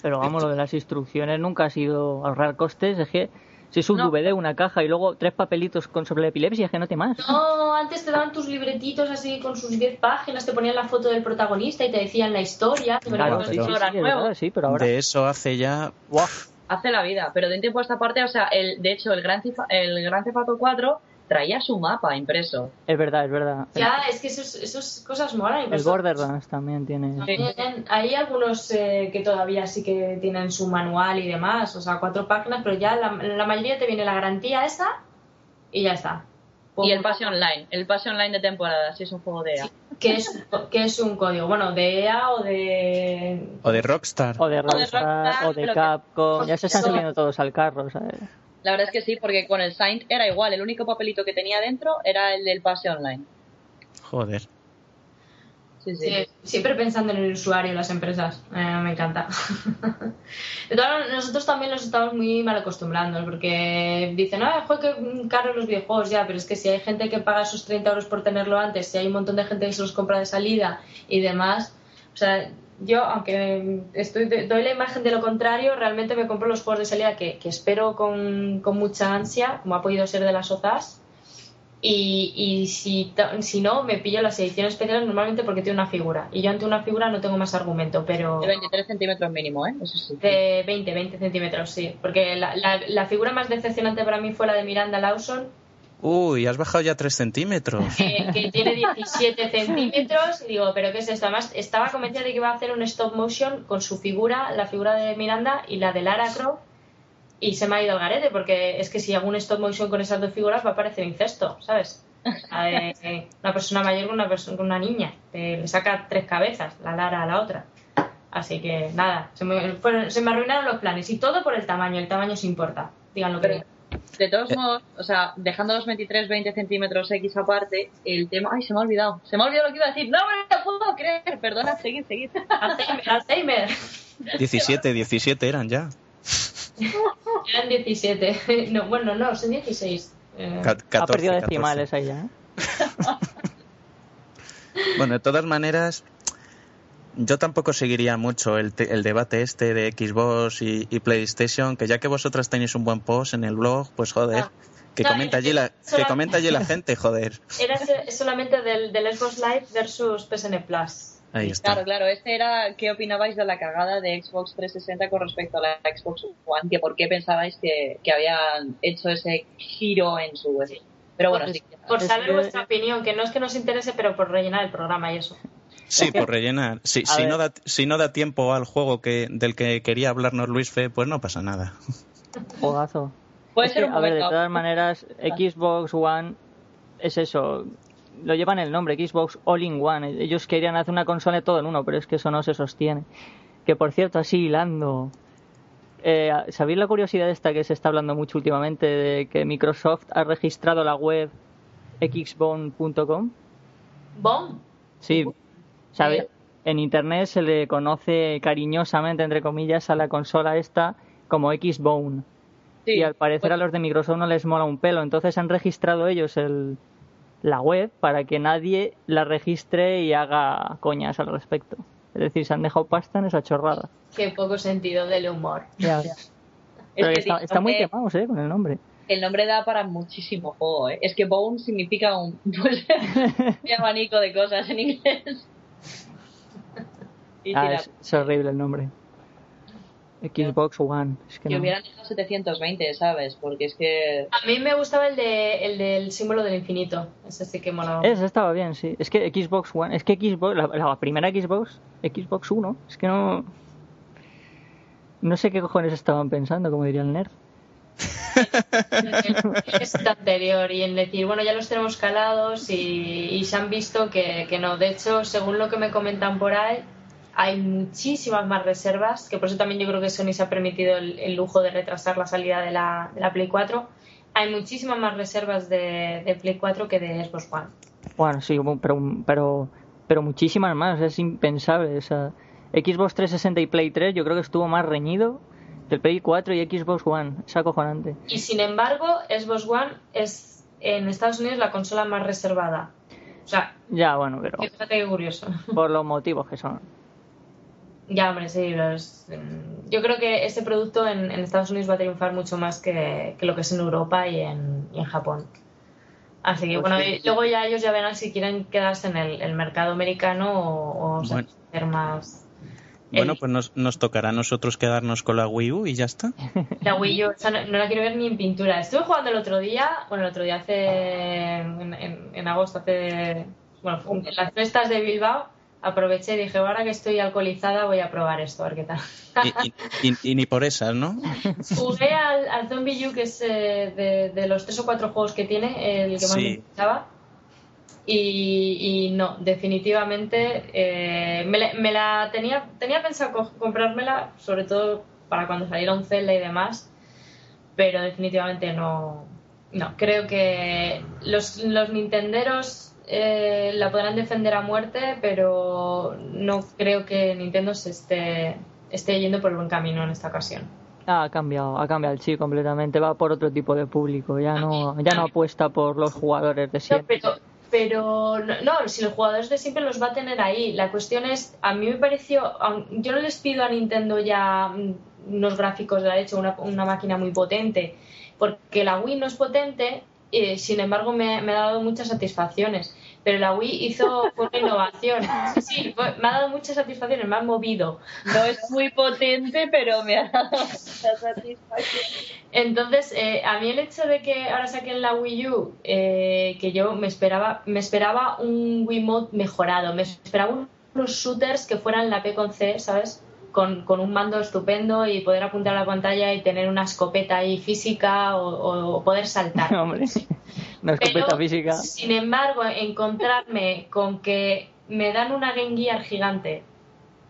Pero vamos, lo de las instrucciones nunca ha sido ahorrar costes. Es que si es un No. DVD, una caja y luego tres papelitos con sobre la epilepsia, es que no te más. No, antes te daban tus libretitos así con sus 10 páginas, te ponían la foto del protagonista y te decían la historia. te Claro, sí, sí, pero- sí, nuevo. verdad, sí, pero ahora. De eso hace ya... Buah, hace la vida, pero de un tiempo a esta parte, o sea, el, de hecho, el Gran, Cifa- el Gran Theft Auto 4 traía su mapa impreso. es verdad, es verdad. Ya, es que esos, esos cosas molan. El Borderlands también tiene. También Hay algunos eh, que todavía sí que tienen su manual y demás, o sea, cuatro páginas, pero ya la, la mayoría te viene la garantía esa y ya está. Y el pase online, el pase online de temporada, si es un juego de EA. que es, que es un código, bueno, de EA o de... O de Rockstar. O de Rockstar, Rockstar, o de que- Capcom. Ya se están subiendo todos al carro, ¿sabes? La verdad es que sí, porque con el Saint era igual, el único papelito que tenía dentro era el del pase online. Joder. Sí, sí. Sí, siempre pensando en el usuario, las empresas. Eh, me encanta. De todas maneras, nosotros también los estamos muy mal acostumbrando, porque dicen, ah, joder, que caros los videojuegos ya, pero es que si hay gente que paga esos 30 euros por tenerlo antes, si hay un montón de gente que se los compra de salida y demás, o sea, yo, aunque estoy doy la imagen de lo contrario, realmente me compro los juegos de salida que, que espero con, con mucha ansia, como ha podido ser de las OZAS, y, y si, si no, me pillo las ediciones especiales normalmente porque tiene una figura. Y yo ante una figura no tengo más argumento, pero De 23 centímetros mínimo, ¿eh? Eso sí. de 20, 20 centímetros, sí. Porque la, la, la figura más decepcionante para mí fue la de Miranda Lawson, Uy, has bajado ya 3 centímetros. que, que tiene 17 centímetros. Digo, ¿pero qué es esto? Además, estaba convencida de que iba a hacer un stop motion con su figura, la figura de Miranda y la de Lara Croft. Y se me ha ido al garete, porque es que si hago un stop motion con esas dos figuras va a parecer incesto, ¿sabes? De una persona mayor con una, persona, con una niña. Eh, le saca tres cabezas, la Lara a la otra. Así que nada, se me, fueron- se me arruinaron los planes. Y todo por el tamaño. El tamaño se importa. Digan lo que digan. De todos modos, o sea, dejando los 23-20 centímetros X aparte, el tema... Ay, se me ha olvidado. Se me ha olvidado lo que iba a decir. No me lo puedo creer. Perdona, seguid, seguid. Alzheimer, Alzheimer. 17, 17 eran ya. Eran 17. No, bueno, no, son 16. Eh, Ca- 14, ha perdido 14. decimales ahí ya. ¿eh? Bueno, de todas maneras, yo tampoco seguiría mucho el, te- el debate este de Xbox y, y PlayStation, que ya que vosotras tenéis un buen post en el blog, pues joder, Ah. que No, comenta allí la, que comenta allí la gente, joder. Era solamente del, del Xbox Live versus PSN Plus. Ahí está. Claro, claro, este era qué opinabais de la cagada de Xbox 360 con respecto a la Xbox One, que por qué pensabais que, que habían hecho ese giro en su... Pero bueno, sí. Por saber vuestra opinión, que no es que nos interese, pero por rellenar el programa y eso. Sí, por rellenar. Si, no da, si no da tiempo al juego que del que quería hablarnos Luis Fe, pues no pasa nada. Juegazo. Puede Es ser que, un a ver, de todas maneras, Xbox One es eso. Lo llevan el nombre, Xbox All in One. Ellos querían hacer una consola todo en uno, pero es que eso no se sostiene. Que por cierto, así hilando. Eh, ¿Sabéis la curiosidad esta que se está hablando mucho últimamente de que Microsoft ha registrado la web xbone.com? ¡Bom! Sí, ¿sabe? En internet se le conoce cariñosamente, entre comillas, a la consola esta como Xbone. Sí. Y al parecer a los de Microsoft no les mola un pelo. Entonces han registrado ellos el, la web para que nadie la registre y haga coñas al respecto. Es decir, se han dejado pasta en esa chorrada. Qué poco sentido del humor. Ya. Es Pero que está, muy hombre, quemados, ¿eh? Con el nombre. El nombre da para muchísimo juego, ¿eh? Es que Bone significa un, pues, un abanico de cosas en inglés. Y Ah, tira, es, es horrible el nombre. Xbox One. Es que que no. hubieran hecho 720, ¿sabes? Porque es que... A mí me gustaba el, de, el del símbolo del infinito. Ese sí que molaba. Ese estaba bien, sí. Es que Xbox One, es que Xbox, la, la primera Xbox, Xbox 1, es que no. No sé qué cojones estaban pensando, como diría el nerd. es el anterior y en decir, bueno, ya los tenemos calados y, y se han visto que, que no. De hecho, según lo que me comentan por ahí, hay muchísimas más reservas, que por eso también yo creo que Sony se ha permitido el, el lujo de retrasar la salida de la, de la Play 4. Hay muchísimas más reservas de, de Play 4 que de Xbox One. Bueno, sí, pero, pero, pero muchísimas más, es impensable. O sea, Xbox 360 y Play 3 yo creo que estuvo más reñido que el Play 4 y Xbox One. Es acojonante. Y sin embargo, Xbox One es en Estados Unidos la consola más reservada. O sea, Ya, bueno, pero fíjate qué curioso. por los motivos que son. Ya, hombre, sí. los- mm, yo creo que este producto en, en Estados Unidos va a triunfar mucho más que, que lo que es en Europa y en, y en Japón. Así que, Pues bueno, sí, y sí. luego ya ellos ya verán si quieren quedarse en el, el mercado americano o, o Bueno. hacer más. Bueno, El- pues nos, nos tocará a nosotros quedarnos con la Wii U y ya está. La Wii U, no, no la quiero ver ni en pintura. Estuve jugando el otro día, bueno, el otro día hace. en, en- en agosto, hace. Bueno, en las fiestas de Bilbao, aproveché y dije, ahora que estoy alcoholizada, voy a probar esto, a ver qué tal. Y, y- y- y ni por esas, ¿no? Jugué al, al Zombie U, que es eh, de, de los tres o cuatro juegos que tiene, el que más Sí. me gustaba. Y, y no, definitivamente eh, me, la, me la tenía, tenía pensado co- comprármela, sobre todo para cuando saliera un Zelda y demás, pero definitivamente no. No, creo que los, los Nintenderos eh, la podrán defender a muerte, pero no creo que Nintendo se esté, esté yendo por el buen camino en esta ocasión. Ah, ha cambiado, ha cambiado el chip completamente, va por otro tipo de público, ya no, ya no apuesta por los jugadores de No, siempre. pero, pero no, no, si los jugadores de siempre los va a tener ahí. La cuestión es, a mí me pareció, yo no les pido a Nintendo ya mm, unos gráficos de la leche, una, una máquina muy potente, porque la Wii no es potente, eh, sin embargo me, ha dado muchas satisfacciones. Pero la Wii hizo fue una innovación. Sí, sí, me ha dado muchas satisfacciones, me ha movido. No es muy potente, pero me ha dado mucha satisfacción. Entonces, eh, a mí el hecho de que ahora saquen la Wii U, eh, que yo me esperaba, me esperaba un Wiimote mejorado, me esperaba un- unos shooters que fueran la P con C, ¿sabes? Con, con un mando estupendo y poder apuntar a la pantalla y tener una escopeta ahí física o, o poder saltar. Hombre, Una escopeta Pero, física. Sin embargo, encontrarme con que me dan una Game Gear gigante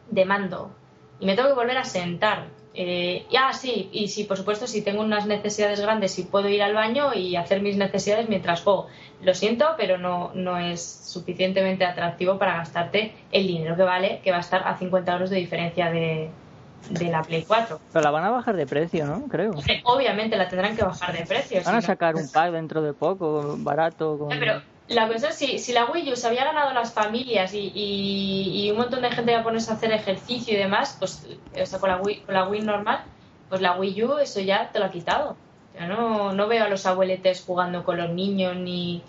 de mando y me tengo que volver a sentar. Eh, y, ah, sí, y sí, por supuesto, si tengo unas necesidades grandes y puedo ir al baño y hacer mis necesidades mientras juego. Lo siento, pero no, no es suficientemente atractivo para gastarte el dinero que vale, que va a estar a 50 euros de diferencia de, de la Play 4. Pero la van a bajar de precio, ¿no? Creo. Obviamente la tendrán que bajar de precio. Van a si no- sacar un pack dentro de poco, barato. Con... Pero la cosa es si, si la Wii U se había ganado las familias y, y- y un montón de gente va a ponerse a hacer ejercicio y demás, pues o sea, con, la Wii, con la Wii normal, pues la Wii U eso ya te lo ha quitado. Yo no, no veo a los abueletes jugando con los niños ni...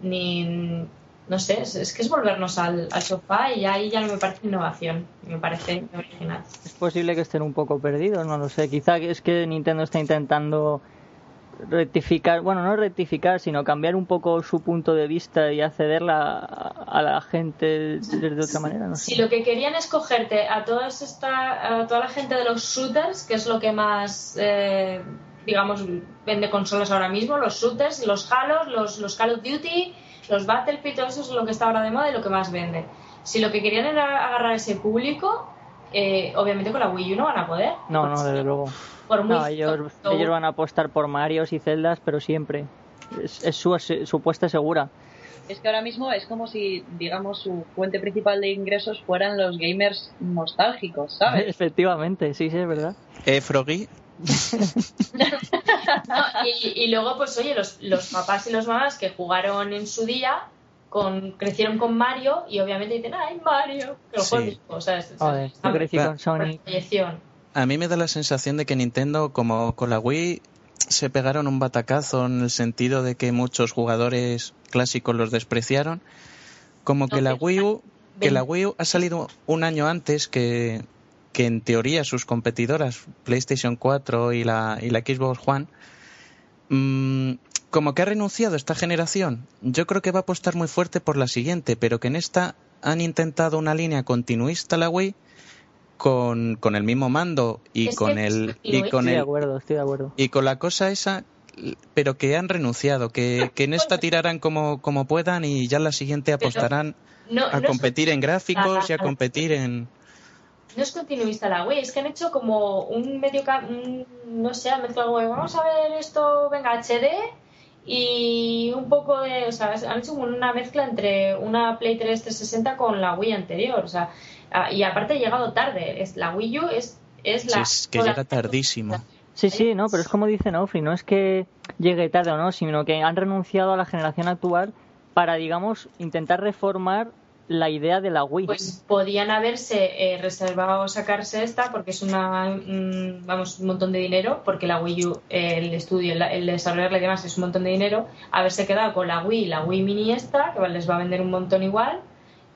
ni no sé, es, es que es volvernos al, al sofá y ahí ya no me parece innovación, me parece original. Es posible que estén un poco perdidos, no lo sé. Quizá es que Nintendo está intentando rectificar, bueno, no rectificar, sino cambiar un poco su punto de vista y accederla a, a la gente desde otra manera, no sé. Si lo que querían es cogerte a, todas esta, a toda la gente de los shooters, que es lo que más, eh, digamos, vende consolas ahora mismo, los shooters, los Halos, los, los Call of Duty, los Battlefield, todo eso es lo que está ahora de moda y lo que más vende. Si lo que querían era agarrar ese público, eh, obviamente con la Wii U no van a poder. No, no, desde luego. Por muy No, ellos, ellos van a apostar por Marios y Zeldas, pero siempre. Es, es su, su apuesta segura. Es que ahora mismo es como si, digamos, su fuente principal de ingresos fueran los gamers nostálgicos, ¿sabes? Efectivamente, sí, sí, es verdad. Eh, Froggy, No, y, y luego, pues oye, los, los papás y los mamás que jugaron en su día, con, crecieron con Mario y obviamente dicen, ¡ay, Mario! Que lo Sí. o sea, es, Joder, yo crecí con Sonic. proyección. a mí me da la sensación de que Nintendo, como con la Wii, se pegaron un batacazo en el sentido de que muchos jugadores clásicos los despreciaron. Como que la Wii U, que la Wii U ha salido un año antes que, que en teoría sus competidoras, PlayStation 4 y la, y la Xbox One, mm, como que ha renunciado esta generación. Yo creo que va a apostar muy fuerte por la siguiente, pero que en esta han intentado una línea continuista la Wii con, con el mismo mando y Es con el y estoy con Estoy de acuerdo, estoy de acuerdo. y con la cosa esa pero que han renunciado que, que en esta tirarán como, como puedan y ya en la siguiente apostarán No, a no competir en gráficos y a competir en no es continuista la Wii, es que han hecho como un medio, ca- un- no sé, han mezclado, como, vamos a ver esto, venga, HD y un poco de, o sea, han hecho como una mezcla entre una Play 3 360 con la Wii anterior, o sea, y aparte ha llegado tarde, es la Wii U es, es sí, la... es que llega tardísimo. Sí, sí, no, pero es como dice Nofri, no es que llegue tarde o no, sino que han renunciado a la generación actual para, digamos, intentar reformar la idea de la Wii. Pues podían haberse eh, reservado sacarse esta porque es una mm, vamos un montón de dinero porque la Wii U eh, el estudio el, el desarrollarla y demás es un montón de dinero haberse quedado con la Wii la Wii Mini esta que les va a vender un montón igual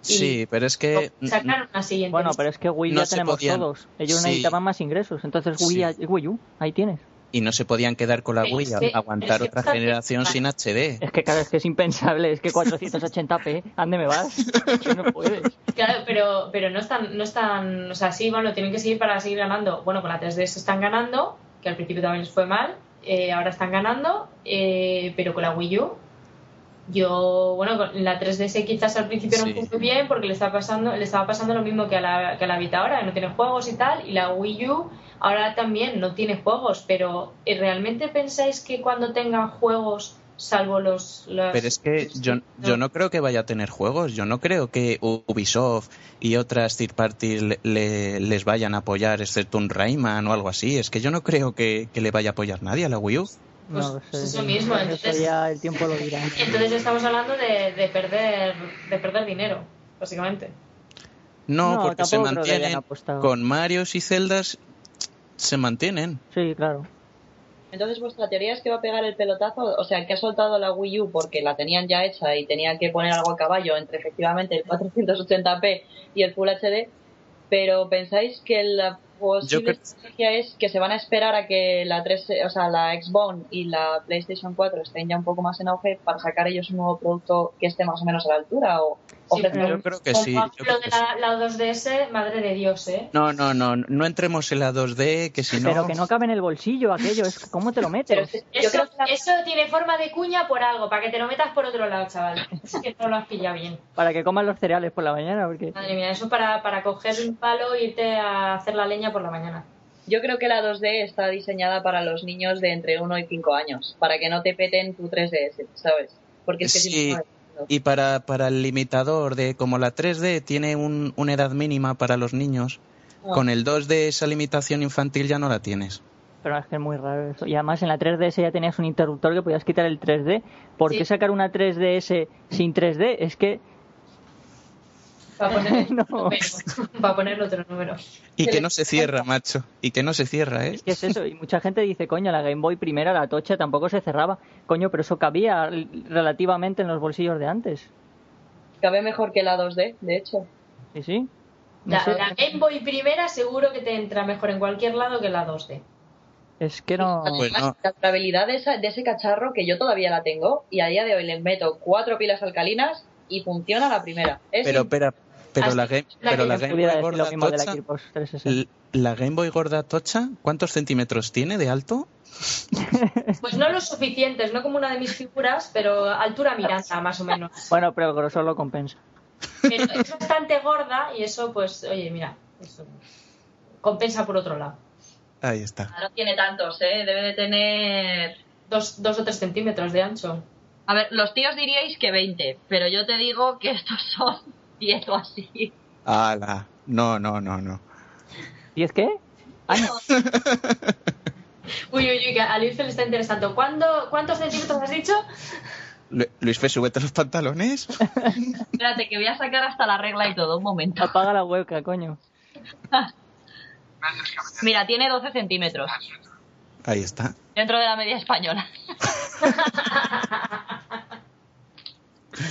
sí pero es que sacar una siguiente Bueno, pero es que Wii No ya tenemos podían- todos. Ellos Sí. necesitaban más ingresos. Entonces Wii, Sí. Wii U, ahí tienes. Y no se podían quedar con la es a que- aguantar que otra generación sin HD Es que claro, es que es impensable. Es que 480p, ¿ande me vas? Que no puedes. Claro, pero, pero no están, no están, o sea, sí, bueno, tienen que seguir para seguir ganando. Bueno, con la 3DS están ganando, que al principio también les fue mal, eh, ahora están ganando, eh, pero con la Wii U, yo, bueno, con la 3DS quizás al principio Sí. no fue bien porque le estaba pasando, le estaba pasando lo mismo que a la, que a la Vita ahora, que no tiene juegos y tal, y la Wii U ahora también no tiene juegos, pero ¿eh, ¿realmente pensáis que cuando tengan juegos, salvo los... los- Pero es que yo, yo no creo que vaya a tener juegos. Yo no creo que Ubisoft y otras third parties le- le- les vayan a apoyar, excepto un Rayman o algo así. Es que yo no creo que, que le vaya a apoyar nadie a la Wii U. Pues- no lo pues sé. eso mismo, Eso entonces- ya el tiempo lo dirá. Entonces estamos hablando de, de perder de perder dinero, básicamente. No, No, porque se mantienen con Marios y Zeldas. Se mantienen. Sí, claro. Entonces, vuestra teoría es que va a pegar el pelotazo, o sea, que ha soltado la Wii U porque la tenían ya hecha y tenían que poner algo a caballo entre efectivamente el 480p y el Full HD, pero ¿pensáis que la posible creo- estrategia es que se van a esperar a que la 3, o sea, la Xbox y la PlayStation 4 estén ya un poco más en auge para sacar ellos un nuevo producto que esté más o menos a la altura o Sí, ofrecer- pero- Yo creo que sí. lo yo creo de que la, la 2DS, madre de Dios, ¿eh? No, no, no, no entremos en la 2D, que si no... Pero que no cabe en el bolsillo aquello, es ¿cómo te lo Pero metes? Eso, creo que la- eso tiene forma de cuña por algo, para que te lo metas por otro lado, chaval. Es que no lo has pillado bien. Para que coman los cereales por la mañana, porque... Madre mía, eso para, para coger un palo e irte a hacer la leña por la mañana. Yo creo que la 2D está diseñada para los niños de entre 1 y 5 años, para que no te peten tu 3DS, ¿sabes? Porque es que si no- Y para, para el limitador de como la 3D tiene un- una edad mínima para los niños, Ah. con el 2D esa limitación infantil ya no la tienes. Pero es que es muy raro eso. Y además en la 3DS ya tenías un interruptor que podías quitar el 3D. ¿Por qué Sí. sacar una 3DS sin 3D? Es que... Para ponerle No. otro número. Para ponerle otro número. Y que no se cierra, macho. Y que no se cierra, ¿eh? ¿Qué es eso? Y mucha gente dice, coño, la Game Boy primera, la tocha, tampoco se cerraba. Coño, pero eso cabía relativamente en los bolsillos de antes. Cabe mejor que la 2D, de hecho. ¿Sí, sí? No La, sé. la Game Boy primera seguro que te entra mejor en cualquier lado que la 2D. Es que no... Pues no. La durabilidad de, esa- de ese cacharro, que yo todavía la tengo, y a día de hoy le meto cuatro pilas alcalinas y funciona la primera. Es Pero, espera, pero Así la Game, la pero la Game Boy gorda la tocha, Xbox 360. l- la Game Boy gorda tocha, ¿cuántos centímetros tiene de alto? Pues no los suficientes, no como una de mis figuras, pero altura Miranda, más o menos. Bueno, pero el grosor lo compensa. Pero es bastante gorda y eso, pues, oye, mira, eso compensa por otro lado. Ahí está. no tiene tantos, ¿eh? Debe de tener... Dos, dos o tres centímetros de ancho. A ver, los tíos diríais que 20, pero yo te digo que estos son 10 o así. ¡Hala! No, no, no, no. ¿Y es qué? Años. Uy, uy, uy, que a Luis le está interesando. ¿Cuándo, ¿Cuántos centímetros has dicho? Lu- Luis Fe, súbete los pantalones. Espérate, que voy a sacar hasta la regla y todo, un momento. Apaga la webcam, coño. Mira, tiene 12 centímetros, Ahí está. dentro de la media española.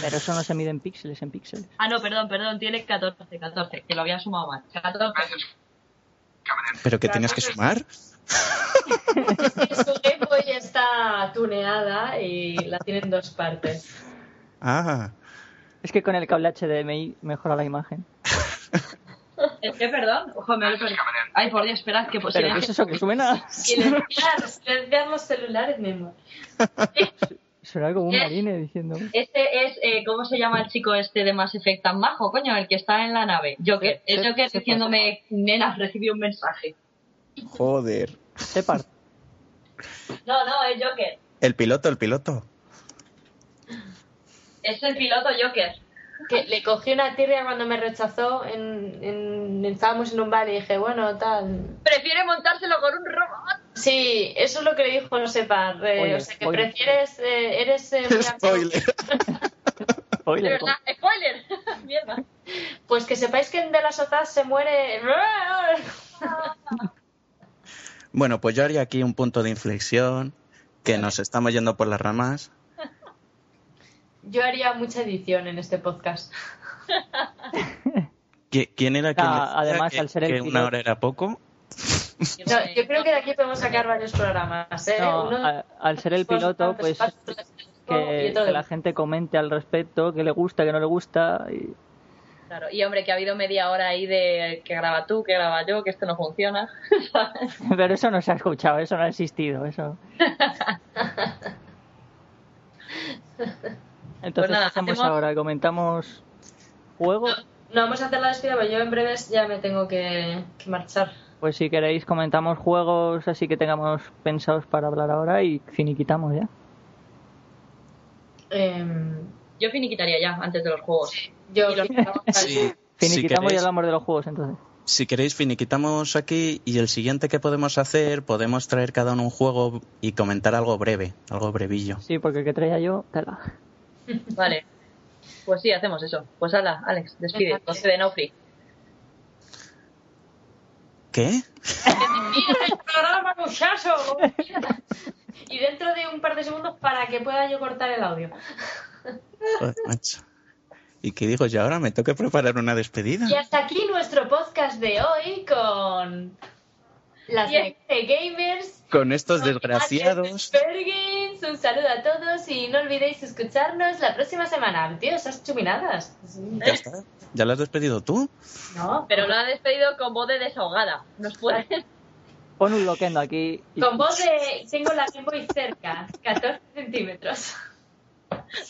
Pero eso no se mide en píxeles, en píxeles. Ah, no, perdón, perdón, tiene 14, 14, que lo había sumado mal. 14. ¿Pero que tenías que sumar? Su Game Boy está tuneada y la tiene en dos partes. Ah, Es que con el cable HDMI mejora la imagen. Es que, perdón, ojo, me perdido. Ay, por Dios, esperad, que pues ¿Pero qué es eso que suena? Silenciar, silenciar los celulares, mi Suena como un ¿Qué? marine diciendo... Este es, eh, ¿cómo se llama el chico este de Mass Effect tan majo, coño? El que está en la nave. Joker. Sí, Joker diciéndome, nena, recibí un mensaje. joder. Separ. No, no, es Joker. El piloto, el piloto. Es el piloto Joker. Que le cogí una tirria cuando me rechazó. En, en- estábamos en un bar y dije, bueno, tal. Prefiere montárselo con un robot. Sí, eso es lo que le dijo Separ. eh, o sea, que prefieres. eh, eres. eh, Spoiler. De Spoiler. verdad, spoiler. Mierda. Pues que sepáis que en De las Sofás se muere. Bueno, pues yo haría aquí un punto de inflexión, que nos estamos yendo por las ramas. Yo haría mucha edición en este podcast. ¿Qui- ¿Quién era quien Ah, decía además, que, al ser el que una hora era poco? No, yo creo que de aquí podemos sacar varios programas. ¿eh? No, Uno- a- al ser el piloto, pues que, que la gente comente al respecto, que le gusta, que no le gusta. Y... Claro, y hombre, que ha habido media hora ahí de que graba tú, que graba yo, que esto no funciona. Pero eso no se ha escuchado, eso no ha existido, eso. Entonces, Pues nada, ¿qué hacemos ahora? ¿Comentamos juego? No vamos a hacer la despedida, pero yo en breves ya me tengo que, que marchar. Pues si queréis comentamos juegos así que tengamos pensados para hablar ahora y finiquitamos ya. Em, Yo finiquitaría ya, antes de los juegos. yo Y lo- Sí, si, Finiquitamos y queréis, hablamos de los juegos entonces. si queréis, finiquitamos aquí y el siguiente que podemos hacer, podemos traer cada uno un juego y comentar algo breve, algo brevillo. Sí, porque el que traía yo, tela. Vale. Pues sí, hacemos eso. Pues hala, Alex, despide. Concede Nofri. ¿Qué? el programa, muchacho! y dentro de un par de segundos para que pueda yo cortar el audio. Joder, macho. ¿Y qué digo yo ahora? ¿Me que preparar una despedida? Y hasta aquí nuestro podcast de hoy con las de gamers. Con estos desgraciados. Bergins, un saludo a todos y no olvidéis escucharnos la próxima semana. Tío, esas chuminadas. Ya está. ¿Ya lo has despedido tú? No, Pero lo ha despedido con voz de desahogada. Nos pueden... Pon un loquendo aquí. y- con voz de. Tengo la Game Boy cerca, 14 centímetros.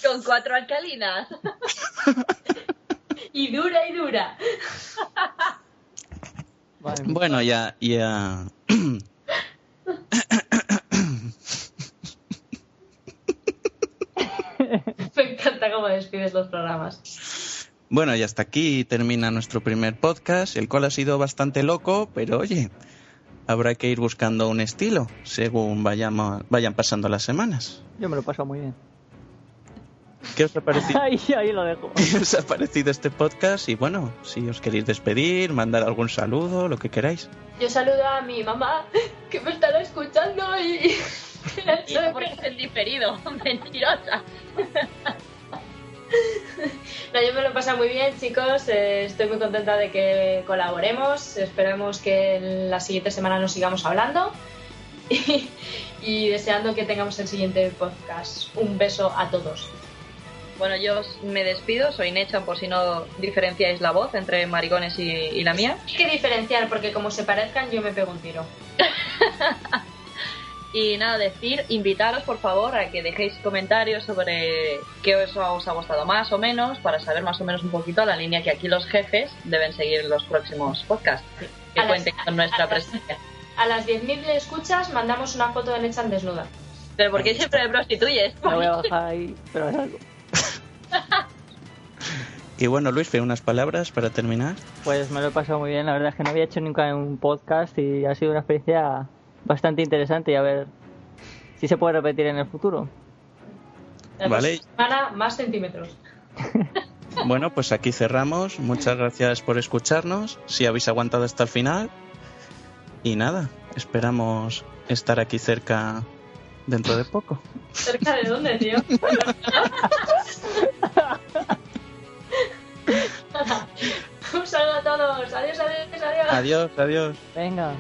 con cuatro alcalinas. Y dura y dura. Bueno, ya, ya. Me encanta cómo despides los programas. Bueno, y hasta aquí termina nuestro primer podcast, el cual ha sido bastante loco, pero oye, habrá que ir buscando un estilo según vayamos, vayan pasando las semanas. Yo me lo he pasado muy bien. ¿Qué os ha parecido? Ahí, ahí lo dejo. ¿Qué os ha parecido este podcast? Y bueno, si os queréis despedir, mandar algún saludo, lo que queráis. Yo saludo a mi mamá, que me estará escuchando y. Y porque es el diferido. Mentirosa. No, yo me lo he pasado muy bien, chicos. Eh, estoy muy contenta de que colaboremos. Esperamos que en la siguiente semana nos sigamos hablando. Y, y deseando que tengamos el siguiente podcast. Un beso a todos. Bueno, yo os- me despido. Soy Nechan, por si no diferenciáis la voz entre maricones y, y la mía. Hay que diferenciar porque como se parezcan yo me pego un tiro. Y nada, decir, invitaros por favor a que dejéis comentarios sobre qué os, os ha gustado más o menos, para saber más o menos un poquito la línea que aquí los jefes deben seguir en los próximos podcasts. Que A las- cuenten con nuestra a las- presencia. A las 10.000 escuchas mandamos una foto de Nechan desnuda. Pero ¿por qué siempre me prostituyes? Me voy a bajar ahí, pero es algo. Y bueno, Luis, unas palabras para terminar. Pues me lo he pasado muy bien. La verdad es que no había hecho nunca un podcast y ha sido una experiencia bastante interesante y a ver si se puede repetir en el futuro. La Vale. semana más centímetros. Bueno, pues aquí cerramos. Muchas gracias por escucharnos. Si habéis aguantado hasta el final. Y nada, esperamos estar aquí cerca dentro de poco. ¿Cerca de dónde, tío? Un saludo a todos. Adiós, adiós, adiós. Adiós, adiós. Venga.